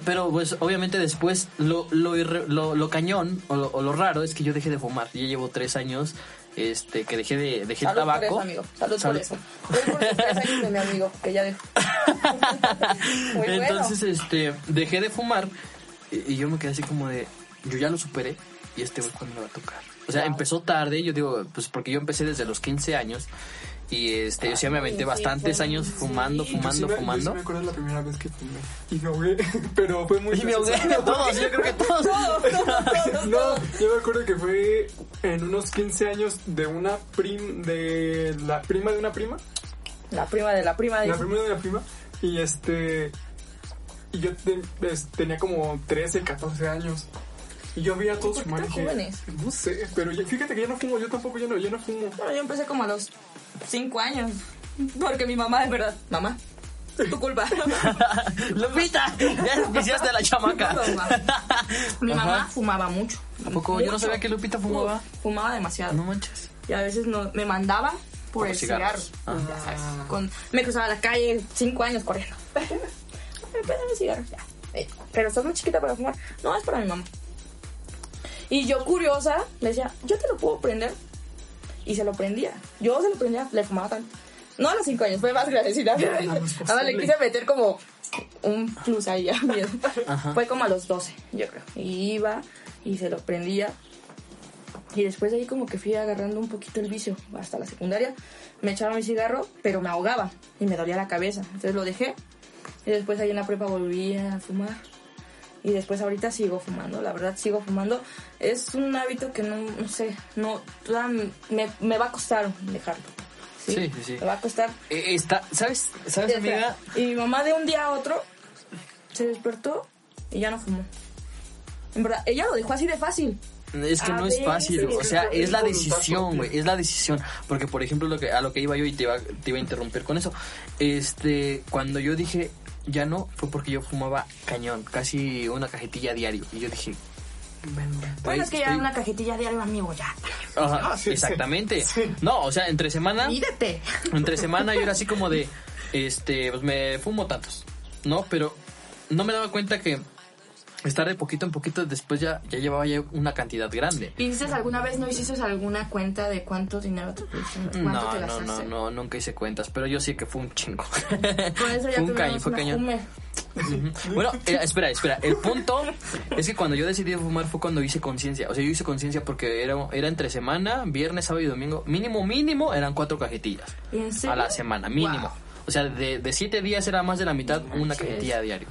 Pero pues obviamente después lo, lo, irre- lo, lo cañón o lo, o lo raro es que yo dejé de fumar. Yo llevo tres años este, que dejé de, dejé el Salud por tabaco. eso, amigo. Salud, Salud. por eso. Por sus tres años de mi amigo, que ya dejó. Muy bueno. Entonces, este, dejé de fumar y, y yo me quedé así como de, yo ya lo superé y este güey cuando me va a tocar. O sea, Wow. empezó tarde, yo digo, pues porque yo empecé desde los 15 años y este, yo sí me aventé sí, bastantes años fumando, sí. fumando, Yo sí me- fumando. Yo sí me acuerdo la primera vez que fumé. Y me ahogué, pero fue muy Y me ahogué, todos, yo creo que todos. No, yo me acuerdo que fue en unos 15 años de una prim, de la prima de una prima. La prima de la prima de La prima de la prima. Y este. Y yo es- tenía como 13, 14 años. Y yo vi a todos ¿Por fumar jóvenes? no sé, pero ya- fíjate que yo no fumo, yo tampoco, yo no, yo no fumo. Bueno, yo empecé como a los cinco años. Porque mi mamá, de verdad, mamá, tu culpa. Lupita, ya a la chamaca. mi mamá Ajá. fumaba mucho. ¿A poco? Yo no sabía que Lupita fumaba. Uf, Fumaba demasiado. No manches. Y a veces no, me mandaba por, Por el cigarros. cigarro. Ya sabes, con- me cruzaba la calle cinco años corriendo. Me pedan el cigarro, ya. Eh, Pero estás muy chiquita para fumar. No, es para mi mamá. Y yo curiosa, le decía, yo te lo puedo prender. Y se lo prendía. Yo se lo prendía, le fumaba tanto. No a los cinco años, fue más grandecita. Ahora le quise meter como un plus ahí ya. bien. Fue como a los 12, yo creo. Y iba y se lo prendía. Y después de ahí como que fui agarrando un poquito el vicio. Hasta la secundaria me echaba mi cigarro, pero me ahogaba y me dolía la cabeza. Entonces lo dejé. Y después ahí en la prepa volví a fumar. Y después ahorita sigo fumando, la verdad sigo fumando. Es un hábito que no, no sé, no, me, me va a costar dejarlo. Sí, sí, sí. Me va a costar. Eh, Está, ¿sabes? ¿Sabes, amiga? Y mi mamá de un día a otro se despertó y ya no fumó. En verdad, ella lo dejó así de fácil. Es que A no es fácil, o sea, Es la decisión, güey, es la decisión. Porque, por ejemplo, lo que, a lo que iba yo y te iba, te iba a interrumpir con eso, este, cuando yo dije ya no, fue porque yo fumaba cañón, casi una cajetilla diario. Y yo dije, Bueno, güey, es que ya una cajetilla diario, amigo, ya. Ajá, sí, sí. exactamente. Sí. No, o sea, entre semana, Mídete. entre semana yo era así como de, este, pues me fumo tantos, ¿no? Pero no me daba cuenta que estar de poquito en poquito después ya, ya llevaba ya una cantidad grande. ¿Hiciste alguna vez, no hiciste alguna cuenta de cuánto dinero te? ¿Cuánto No, te no, no, no, nunca hice cuentas, pero yo sí que fue un chingo. Con eso ya fue un cañón, fue cañón. Bueno, eh, espera, espera. El punto es que cuando yo decidí fumar fue cuando hice conciencia. O sea, yo hice conciencia porque era, era entre semana, viernes, sábado y domingo. Mínimo, mínimo eran cuatro cajetillas. A la semana, mínimo. Wow. O sea, de, de siete días era más de la mitad una cajetilla a diario.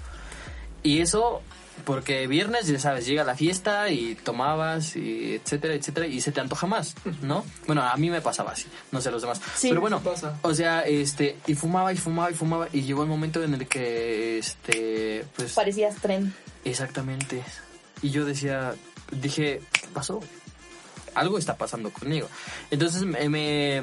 Y eso porque viernes, ya sabes, llega la fiesta y tomabas, y etcétera, etcétera, y se te antoja más, ¿no? Bueno, a mí me pasaba así, no sé los demás. Sí, Pero bueno, pasa. o sea, este, y fumaba y fumaba y fumaba, y llegó el momento en el que, este, pues, Parecías tren. exactamente. Y yo decía, dije, ¿qué pasó? Algo está pasando conmigo. Entonces me, me-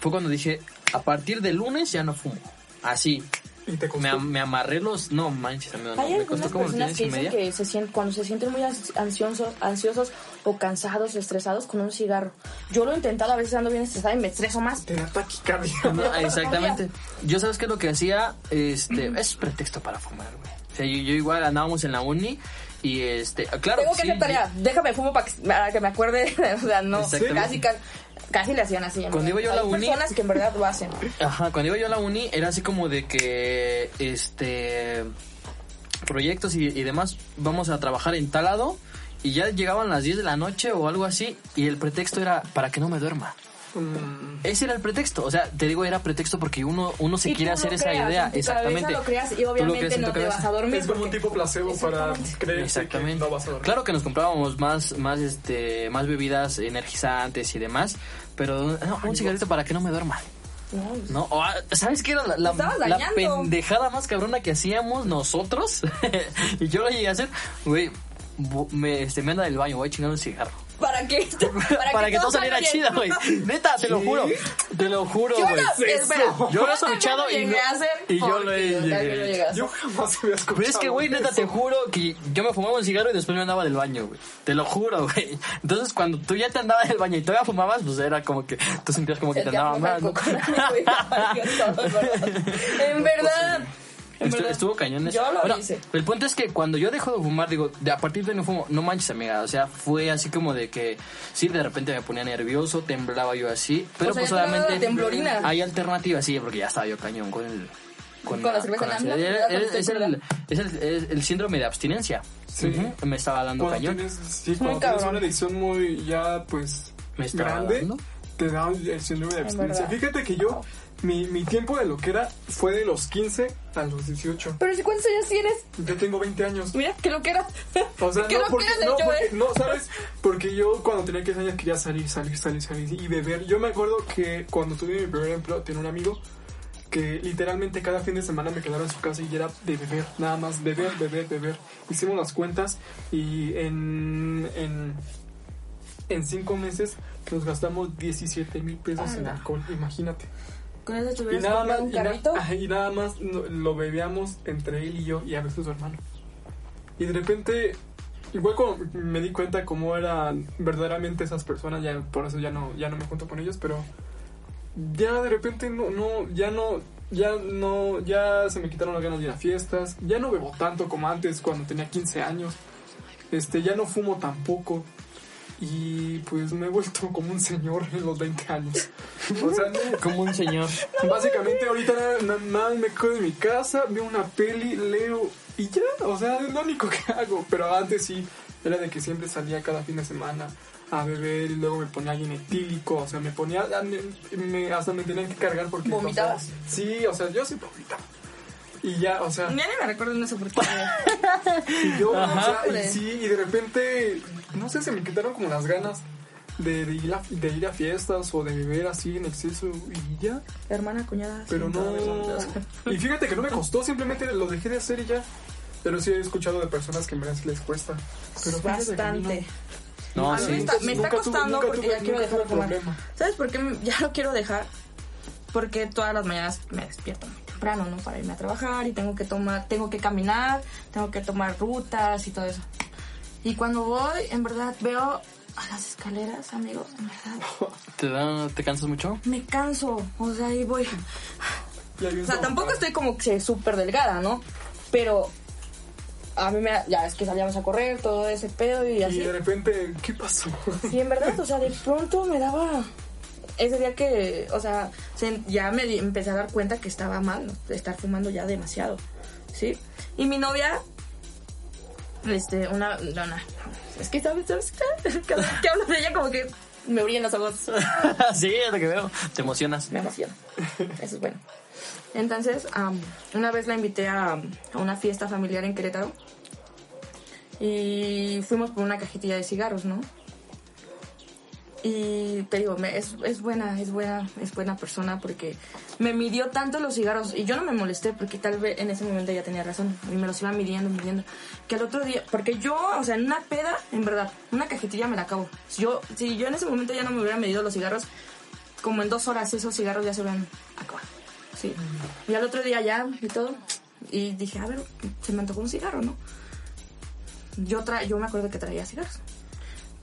fue cuando dije, a partir de lunes ya no fumo. Así, Y te costó. me, me amarré los. No manches, amigo, no, Hay me algunas costó como personas que y dicen media. que se sienten, cuando se sienten muy ans- ansiosos, ansiosos o cansados, estresados con un cigarro. Yo lo he intentado, a veces ando bien estresada y me estreso más. Te da taquicardia. No, exactamente. Yo sabes qué es lo que hacía, este, es pretexto para fumar, güey. O sea, yo, yo igual andábamos en la uni y este, claro, Tengo que sí, hacer tarea. Déjame fumo para que, para que me acuerde. o sea, no. Casi, casi, casi le hacían así. Cuando iba yo a la uni- personas que en verdad lo hacen. Ajá, cuando iba yo a la uni era así como de que, este, proyectos y, y demás, vamos a trabajar en tal lado y ya llegaban las 10 de la noche o algo así y el pretexto era para que no me duerma. Mm, Ese era el pretexto, o sea, te digo era pretexto porque uno, uno se Y quiere hacer esa creas, idea, en tu exactamente. lo creas y obviamente no te cabeza. vas a dormir. es como un tipo placebo para Exactamente. creer que Exactamente. no vas a dormir. Claro que nos comprábamos más, más, este, más bebidas energizantes y demás, pero no, un cigarrito para que no me duerma. No, ¿No? O, ¿Sabes qué era la, pendejada más cabrona que hacíamos nosotros? y yo lo llegué a hacer, güey, me, este, me anda del baño, voy a chingar un cigarro. ¿Para qué? Para, Para, que todo saliera chido, güey. Neta, te lo juro. Te lo juro, Yo güey. espera. Yo lo he escuchado y no- y yo lo he- yo llegué. Yo jamás había escuchado. Pero es que, güey, neta, te juro que yo me fumaba un cigarro y después me andaba del baño, güey. Te lo juro, güey. Entonces, cuando tú ya te andabas del baño y todavía fumabas, pues era como que tú sentías como que Se te te andaba mal. En verdad, En Estu- verdad. estuvo cañones. Yo lo Bueno, hice. El punto es que cuando yo dejo de fumar, digo, de a partir de no fumo, no manches, amiga. O sea, fue así como de que sí, de repente me ponía nervioso, temblaba yo así. Pero O sea, pues obviamente. la temblorina. Hay alternativas, sí, porque ya estaba yo cañón con el. Con la cerveza en la mano, Era- ya era- cuando es, te el, es, el, es el síndrome de abstinencia. Sí. Ujú, Me estaba dando Cuando cañón. tienes, sí, Muy cuando tienes una adicción muy ya pues Me estaba grande, dando. Te da el síndrome de abstinencia. Fíjate que yo, mi, mi tiempo de lo que era fue de los 15 a los 18. Pero si cuántos años tienes, Yo tengo 20 años. mira, que lo que era. O sea, no, porque, no, porque- no, ¿sabes? Porque yo cuando tenía 15 años quería salir, salir, salir, salir y beber. Yo me acuerdo que cuando tuve mi primer empleo, tenía un amigo que literalmente cada fin de semana me quedaba en su casa y era de beber, nada más, beber, beber, beber. Hicimos las cuentas y en, en, en cinco meses nos gastamos 17 mil pesos en alcohol, imagínate. Con eso Y nada, más, un y, na- y nada más lo bebíamos entre él y yo y a veces su hermano. Y de repente, igual como me di cuenta cómo eran verdaderamente esas personas, ya por eso ya no, ya no me junto con ellos, pero ya de repente no, no, ya no, ya no, ya se me quitaron las ganas de ir a fiestas, ya no bebo tanto como antes cuando tenía 15 años, este, ya no fumo tampoco. Y pues me he vuelto como un señor en los 20 años. O sea, Como un señor. Básicamente ahorita nada, más me quedo en mi casa, veo una peli, leo y ya, o sea, es lo único que hago. Pero antes sí, era de que siempre salía cada fin de semana a beber y luego me ponía alguien etílico, o sea, me ponía, me- me- hasta me tenían que cargar porque... o sea, ¿Vomitabas? sí, o sea, yo sí vomitaba. Y ya, o sea, Ya ni me recuerdo en eso porque. y yo, o sea, y sí, y de repente, no sé, se me quitaron como las ganas de, de ir, a, de ir a fiestas o de beber así en exceso y ya. Hermana, cuñada. Pero no. Y fíjate que no me costó, simplemente lo dejé de hacer y ya. Pero sí he escuchado de personas que en verdad sí les cuesta. Pero. Bastante. No, A mí sí. me está, me está tuve- costando nunca porque tuve- ya quiero dejar de tuve fumar. problema. ¿Sabes por qué ya lo quiero dejar? Porque todas las mañanas me despierto muy temprano, ¿no? Para irme a trabajar y tengo que tomar, tengo que caminar, tengo que tomar rutas y todo eso. Y cuando voy, en verdad, veo a las escaleras, amigos, en verdad, ¿Te, da, ¿Te cansas mucho? me canso. O sea, ahí voy. Y O sea, tampoco estoy como que súper delgada, ¿no? Pero a mí me... Ya es que salíamos a correr, todo ese pedo y Y así. de repente, ¿qué pasó? Y en verdad, o sea, de pronto me daba... Ese día que, o sea, se- ya me empecé a dar cuenta que estaba mal, ¿no? de estar fumando ya demasiado, ¿sí? Y mi novia, este, una... No, no, es que, ¿sabes? ¿Sabes? Cada vez que hablo de ella como que me brillan los ojos. sí, es lo que veo. Te emocionas. me emociona. Eso es bueno. Entonces, am, una vez la invité a, a una fiesta familiar en Querétaro y fuimos por una cajetilla de cigarros, ¿no? Y te digo, me- es, es buena, es buena, es buena persona porque me midió tanto los cigarros y yo no me molesté porque tal vez en ese momento ya tenía razón y me los iba midiendo, midiendo. Que al otro día, porque yo, o sea, en una peda, en verdad, una cajetilla me la acabo. Si yo, si yo en ese momento ya no me hubiera medido los cigarros, como en dos horas esos cigarros ya se hubieran acabado. Sí. Y al otro día ya y todo. Y dije, a ver, se me antojó un cigarro, ¿no? Yo, tra yo me acuerdo que traía cigarros.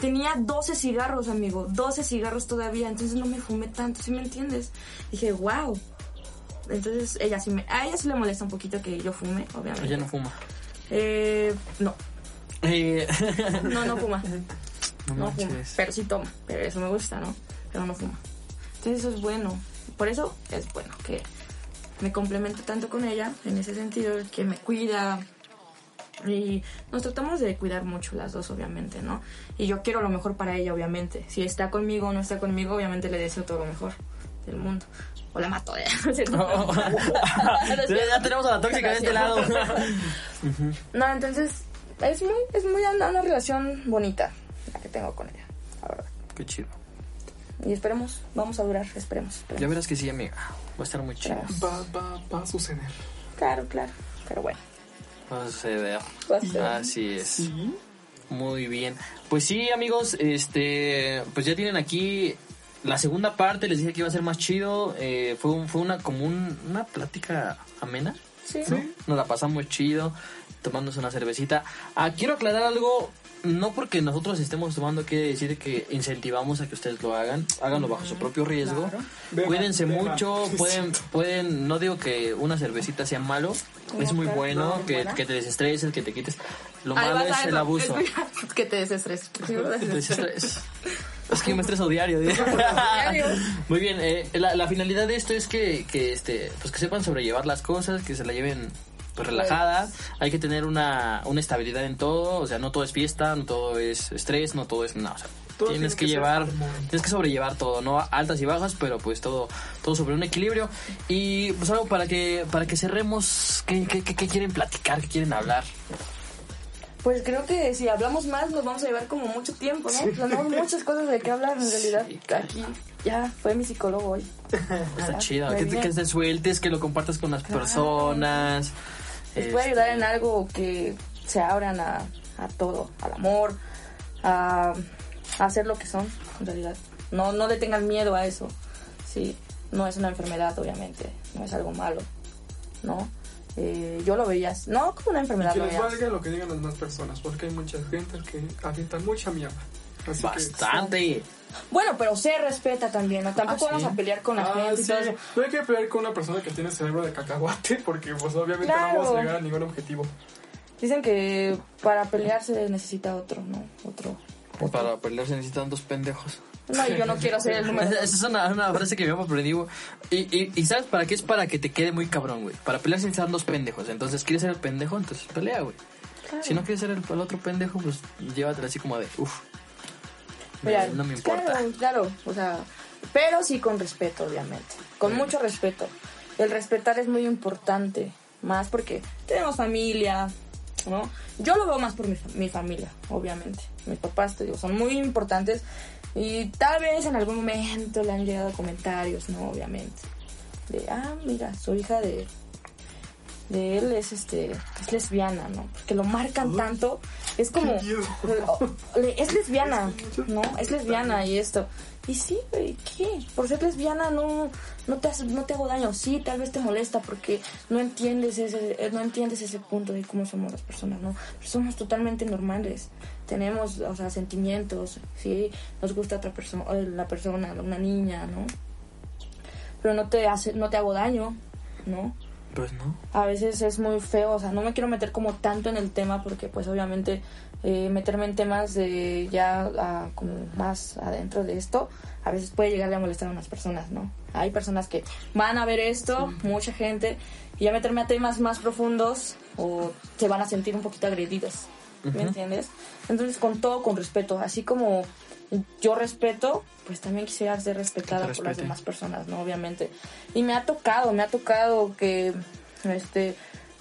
Tenía 12 cigarros, amigo. 12 cigarros todavía. Entonces no me fumé tanto, ¿sí me entiendes? Dije, wow. Entonces ella sí me... A ella sí le molesta un poquito que yo fume, obviamente. Ella no fuma. Eh, no, Eh, no, no fuma. no No fuma, pero sí toma. Pero eso me gusta, ¿no? Pero no fuma. Entonces eso es bueno. Por eso es bueno que me complemento tanto con ella en ese sentido, que me cuida. Y nos tratamos de cuidar mucho las dos, obviamente, ¿no? Y yo quiero lo mejor para ella, obviamente. Si está conmigo o no está conmigo, obviamente le deseo todo lo mejor del mundo. O la mato, ¿eh? Cierto. ya tenemos a la tóxica de este lado. No, entonces es muy, es muy una, una relación bonita la que tengo con ella, la verdad. Qué chido. Y esperemos, vamos a durar, esperemos. esperemos. Ya verás que sí, amiga. Va a estar muy chido. Va, va, va a suceder. Claro, claro. Pero bueno. Va a suceder. Va a suceder. Así es. Sí. Muy bien. Pues sí, amigos, este, pues ya tienen aquí la segunda parte. Les dije que iba a ser más chido. Eh, fue un- fue una como un- una plática amena. Sí. ¿no? Nos la pasamos chido, tomándose una cervecita. Ah, quiero aclarar algo. No porque nosotros estemos tomando quiere decir que incentivamos a que ustedes lo hagan, háganlo bajo su propio riesgo. Cuídense mucho, pueden, pueden, no digo que una cervecita sea malo, es muy bueno No, que, que te desestreses, que te quites. Lo Ahí malo es el abuso. Es que te desestreses. Es que yo me estreso diario. Diario. Muy bien, eh, la, la finalidad de esto es que, que, este, pues que sepan sobrellevar las cosas, que se la lleven pues, relajada. Hay que tener una, una estabilidad en todo, o sea, no todo es fiesta, no todo es estrés, no todo es... No, o sea, Todo tienes tiene que que llevar, tienes que sobrellevar todo, no altas y bajas, pero pues todo, todo sobre un equilibrio. Y pues algo para que, para que cerremos, ¿qué, qué, qué- qué quieren platicar, qué quieren hablar? Pues creo que si hablamos más nos vamos a llevar como mucho tiempo, ¿no? Tenemos muchas cosas de qué hablar en realidad. Sí, Aquí ya fue mi psicólogo hoy. Está chido, que, que te sueltes, que lo compartas con las personas. Les puede Este, ayudar en algo que se abran a, a todo, al amor, a, a hacer lo que son, en realidad. No, no le tengan miedo a eso. Sí, no es una enfermedad, obviamente, no es algo malo, ¿no? Eh, yo lo veía, no como una enfermedad, Que les valga lo que digan las demás personas, porque hay mucha gente que avientan mucha mierda. Así que- Bastante. Bueno, pero se respeta también, ¿no? Tampoco Ah, vamos sí. a pelear con la Ah, gente y sí. todo eso. No hay que pelear con una persona que tiene cerebro de cacahuate, porque pues obviamente Claro. no vamos a llegar a ningún objetivo. Dicen que para pelear se necesita otro, ¿no? Otro. Para pelear se necesitan dos pendejos. No, yo no quiero ser el número Esa es una, una frase que me aprendí. güey. Y, y, y ¿sabes para qué? Es para que te quede muy cabrón, güey. Para pelear se necesitan dos pendejos. Entonces, ¿quieres ser el pendejo? Entonces pelea, güey. Si no quieres ser el, el otro pendejo, pues llévatela así como de, uff. Mira, no me importa. Claro, claro, o sea, pero sí con respeto, obviamente. Con mucho respeto. El respetar es muy importante, más porque tenemos familia, ¿no? Yo lo veo más por mi, mi familia, obviamente. Mis papás, te digo, son muy importantes y tal vez en algún momento le han llegado comentarios, ¿no? Obviamente. De, ah, mira, su hija de, de él es este es lesbiana, ¿no? Porque lo marcan tanto, es como es lesbiana, ¿no? Es lesbiana y esto. Y sí, ¿qué? Por ser lesbiana no no te no te hago daño. Sí, tal vez te molesta porque no entiendes ese eh, no entiendes ese punto de cómo somos las personas, ¿no? Pero somos totalmente normales. Tenemos, o sea, sentimientos, sí, nos gusta otra persona, la persona, una niña, ¿no? Pero no te hace no te hago daño, ¿no? Pues no. a veces es muy feo, o sea, no me quiero meter como tanto en el tema porque pues obviamente eh, meterme en temas de ya ah, como más adentro de esto, a veces puede llegarle a molestar a unas personas, ¿no? Hay personas que van a ver esto, mucha gente, y ya meterme a temas más profundos o se van a sentir un poquito agredidos, ¿me entiendes? Entonces con todo con respeto, así como yo respeto, pues también quisiera ser respetada por las demás personas, ¿no? Obviamente. Y me ha tocado, me ha tocado que, este,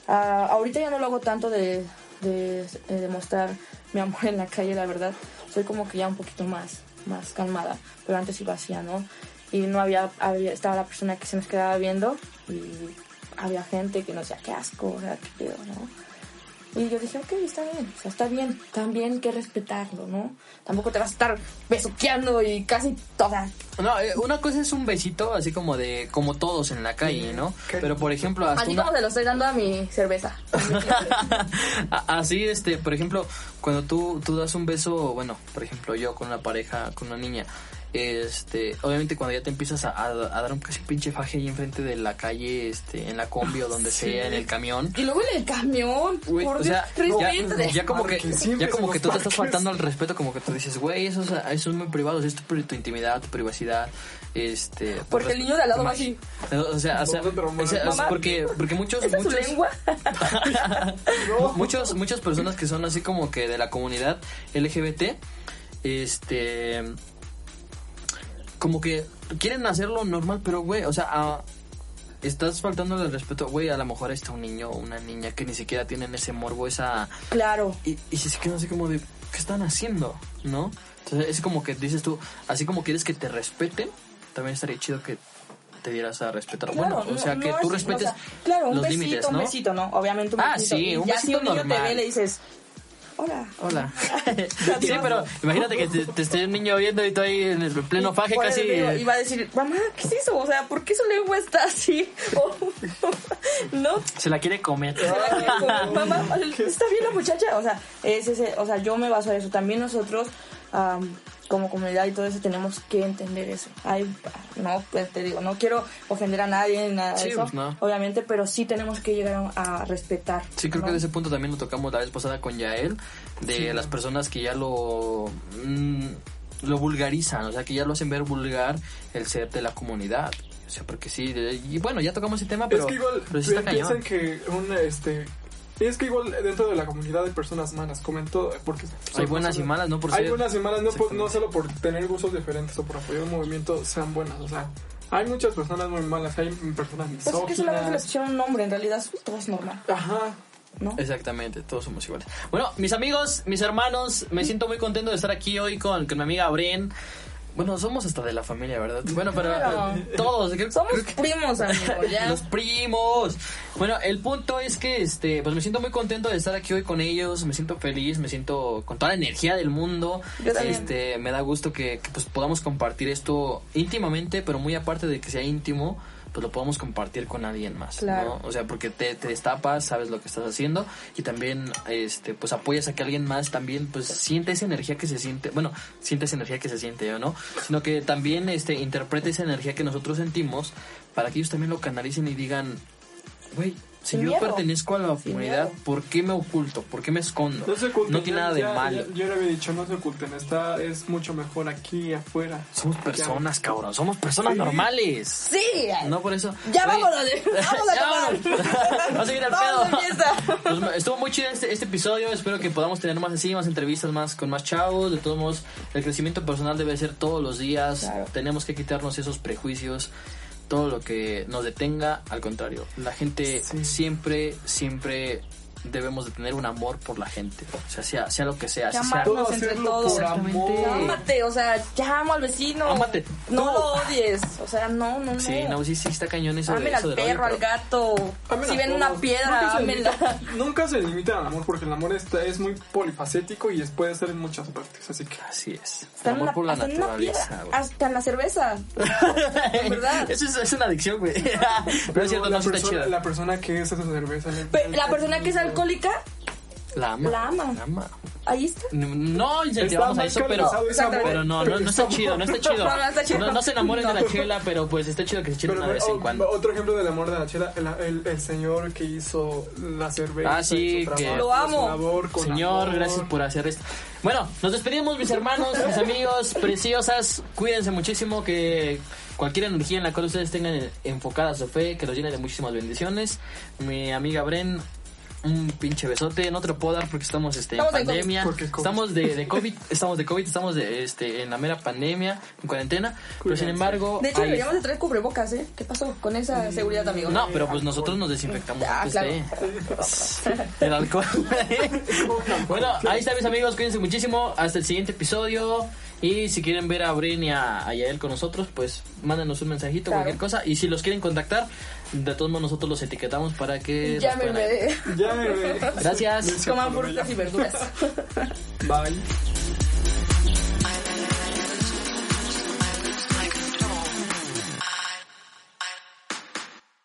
ah, ahorita ya no lo hago tanto de, de, de demostrar mi amor en la calle, la verdad. Soy como que ya un poquito más, más calmada, pero antes iba así, ¿no? Y no había, había, estaba la persona que se nos quedaba viendo y había gente que nos decía, qué asco, o sea, qué pedo, ¿no? Y yo dije, ok, está bien, o sea, está bien, también que respetarlo, ¿no? Tampoco te vas a estar besuqueando y casi, sea, No, eh, una cosa es un besito, así como de, como todos en la calle, ¿no? Pero por ejemplo, hasta así una- como se lo estoy dando a mi cerveza. Así, este, por ejemplo, cuando tú, tú das un beso, bueno, por ejemplo, yo con una pareja, con una niña, este, obviamente cuando ya te empiezas a, a- a dar un casi pinche faje ahí enfrente de la calle, este, en la combi o donde sea, en el camión. Y luego en el camión, Güey, por o Dios, sea, ya, respétate. ya como que, ya como que tú te estás faltando al respeto, como que tú dices, güey, eso es, eso es muy privado, es tu, tu intimidad, tu privacidad, este... Porque el niño de al lado va así. O sea, o sea, o Mamá. porque, porque muchos, ¿Esta es su muchos, lengua? muchos, muchas personas que son así como que de la comunidad LGBT, este, como que quieren hacerlo normal, pero güey, o sea, a- estás faltando el respeto, güey, a lo mejor está un niño o una niña que ni siquiera tienen ese morbo, esa, Claro. y, y se quedan así como de, ¿qué están haciendo? ¿No? Entonces es como que dices tú, así como quieres que te respeten, también estaría chido que te dieras a respetar. Claro, bueno, o sea, no- que no tú es- respetes o sea, claro, un los besito, límites, un ¿no? besito, ¿no? Obviamente un Ah, besito. sí, Y un ya si besito un niño te normal. ve, le dices, hola. Hola. sí, pero imagínate que te, te esté un niño viendo y tú ahí en el pleno faje casi. digo, iba a decir, mamá, ¿qué es eso? O sea, ¿por qué su lengua está así? O, no, Se la quiere comer. se la quiere comer. mamá, ¿está bien la muchacha? O sea, es ese, o sea, yo me baso en eso. También nosotros, am, como comunidad y todo eso, tenemos que entender eso. Hay, no, pues te digo, no quiero ofender a nadie ni nada Sí, de eso, pues, no. obviamente, pero sí tenemos que llegar a, respetar. Sí, creo ¿no? que de ese punto también lo tocamos la vez pasada con Yael, de las personas que ya lo mm, lo vulgarizan, o sea, que ya lo hacen ver vulgar el ser de la comunidad. O sea, porque sí, de- y bueno, ya tocamos ese tema, pero, es que igual pero sí está piensan cañón. que un este es que igual dentro de la comunidad hay personas malas, comento porque Hay buenas y personas- malas, no por hay ser- buenas y malas no, por- no solo por tener gustos diferentes o por apoyar un movimiento sean buenas, o sea, hay muchas personas muy malas, hay personas Pues es que solamente le misóginas. pusieron un nombre, en realidad todo es normal, Ajá. ¿no? Exactamente, todos somos iguales. Bueno, mis amigos, mis hermanos, me siento muy contento de estar aquí hoy con, con mi amiga Bren. Bueno, somos hasta de la familia, ¿verdad? Bueno, pero Claro. eh, todos. creo- Somos creo que- primos, amigo, ya. Los primos. Bueno, el punto es que este, pues me siento muy contento de estar aquí hoy con ellos, me siento feliz, me siento con toda la energía del mundo. Yo también. Este, me da gusto que, que, pues podamos compartir esto íntimamente, pero muy aparte de que sea íntimo, pues lo podamos compartir con alguien más, Claro. ¿no? O sea, porque te, te destapas, sabes lo que estás haciendo y también este pues apoyas a que alguien más también pues siente esa energía que se siente, bueno, siente esa energía que se siente, ¿o ¿no? Sino que también este interprete esa energía que nosotros sentimos para que ellos también lo canalicen y digan, güey, si Sin yo miedo. pertenezco a la Sin comunidad, miedo. ¿por qué me oculto? ¿Por qué me escondo? No se oculten, No tiene ya- nada de ya- malo. ya- yo le había dicho, no se oculten, está, es mucho mejor aquí afuera. Somos personas, cabrón, somos personas Sí. normales. Sí, No por eso. Ya Oye, vámonos, vamos a ya tomar. vámonos. Vamos a seguir al pedo. Pues, estuvo muy chido este, este episodio. Espero que podamos tener más así, más entrevistas, más con más chavos. De todos modos, el crecimiento personal debe ser todos los días. Claro. Tenemos que quitarnos esos prejuicios. Todo lo que nos detenga, al contrario. La gente Sí. siempre, siempre debemos de tener un amor por la gente. O sea, sea, sea lo que sea. Sea- amarnos entre todos. Ámate, o sea, ya amo al vecino. Ámate. No lo odies. O sea, no, no, no. Sí, no, sí, sí, está cañón eso de eso al del odio, perro, al pero- gato. Amen Si a ven todos. una piedra, Nunca se ámenla. limita- Nunca se limita al amor porque el amor está, es muy polifacético y es- puede ser en muchas partes, así que... Así es. Hasta El amor una, por la hasta una naturaleza. piedra. güey. Hasta en la cerveza. En verdad. Eso es, es una adicción, güey. no es cierto, la, no sí está persona, chida. la persona que es esa cerveza... La persona que es alcohólica, La ama. La ama. La ama. ahí está. No incentivamos a eso, pero, pero no, no, no está chido, no está chido. No, no está chido. No, no se enamoren de la No. chela, pero pues está chido que se Pero, una vez en cuando. Otro ejemplo del amor de la chela, el, el- el señor que hizo la cerveza. Ah, sí, que- trabajo, Lo amo. labor Señor, amor. gracias por hacer esto. Bueno, nos despedimos, mis hermanos, mis amigos preciosas. Cuídense muchísimo, que cualquier energía en la cual ustedes tengan enfocada su fe, que los llene de muchísimas bendiciones. Mi amiga Bren, un pinche besote. No te lo puedo dar porque estamos este, en Estamos en pandemia. Estamos de, de COVID, estamos de COVID, estamos de, este, en la mera pandemia, en cuarentena. Pero sin embargo, De hecho, hay- deberíamos de traer cubrebocas, ¿eh? ¿Qué pasó con esa seguridad, amigo? no, pero pues nosotros nos desinfectamos Ah, claro. de el alcohol. bueno, ahí está mis amigos, cuídense muchísimo. Hasta el siguiente episodio. Y si quieren ver a Bren y a, a Yael con nosotros, pues mándenos un mensajito, Claro. cualquier cosa. Y si los quieren contactar, de todos modos nosotros los etiquetamos para que... Llámenme. Ya, bebé. Gracias. Coman frutas y verduras. Bye.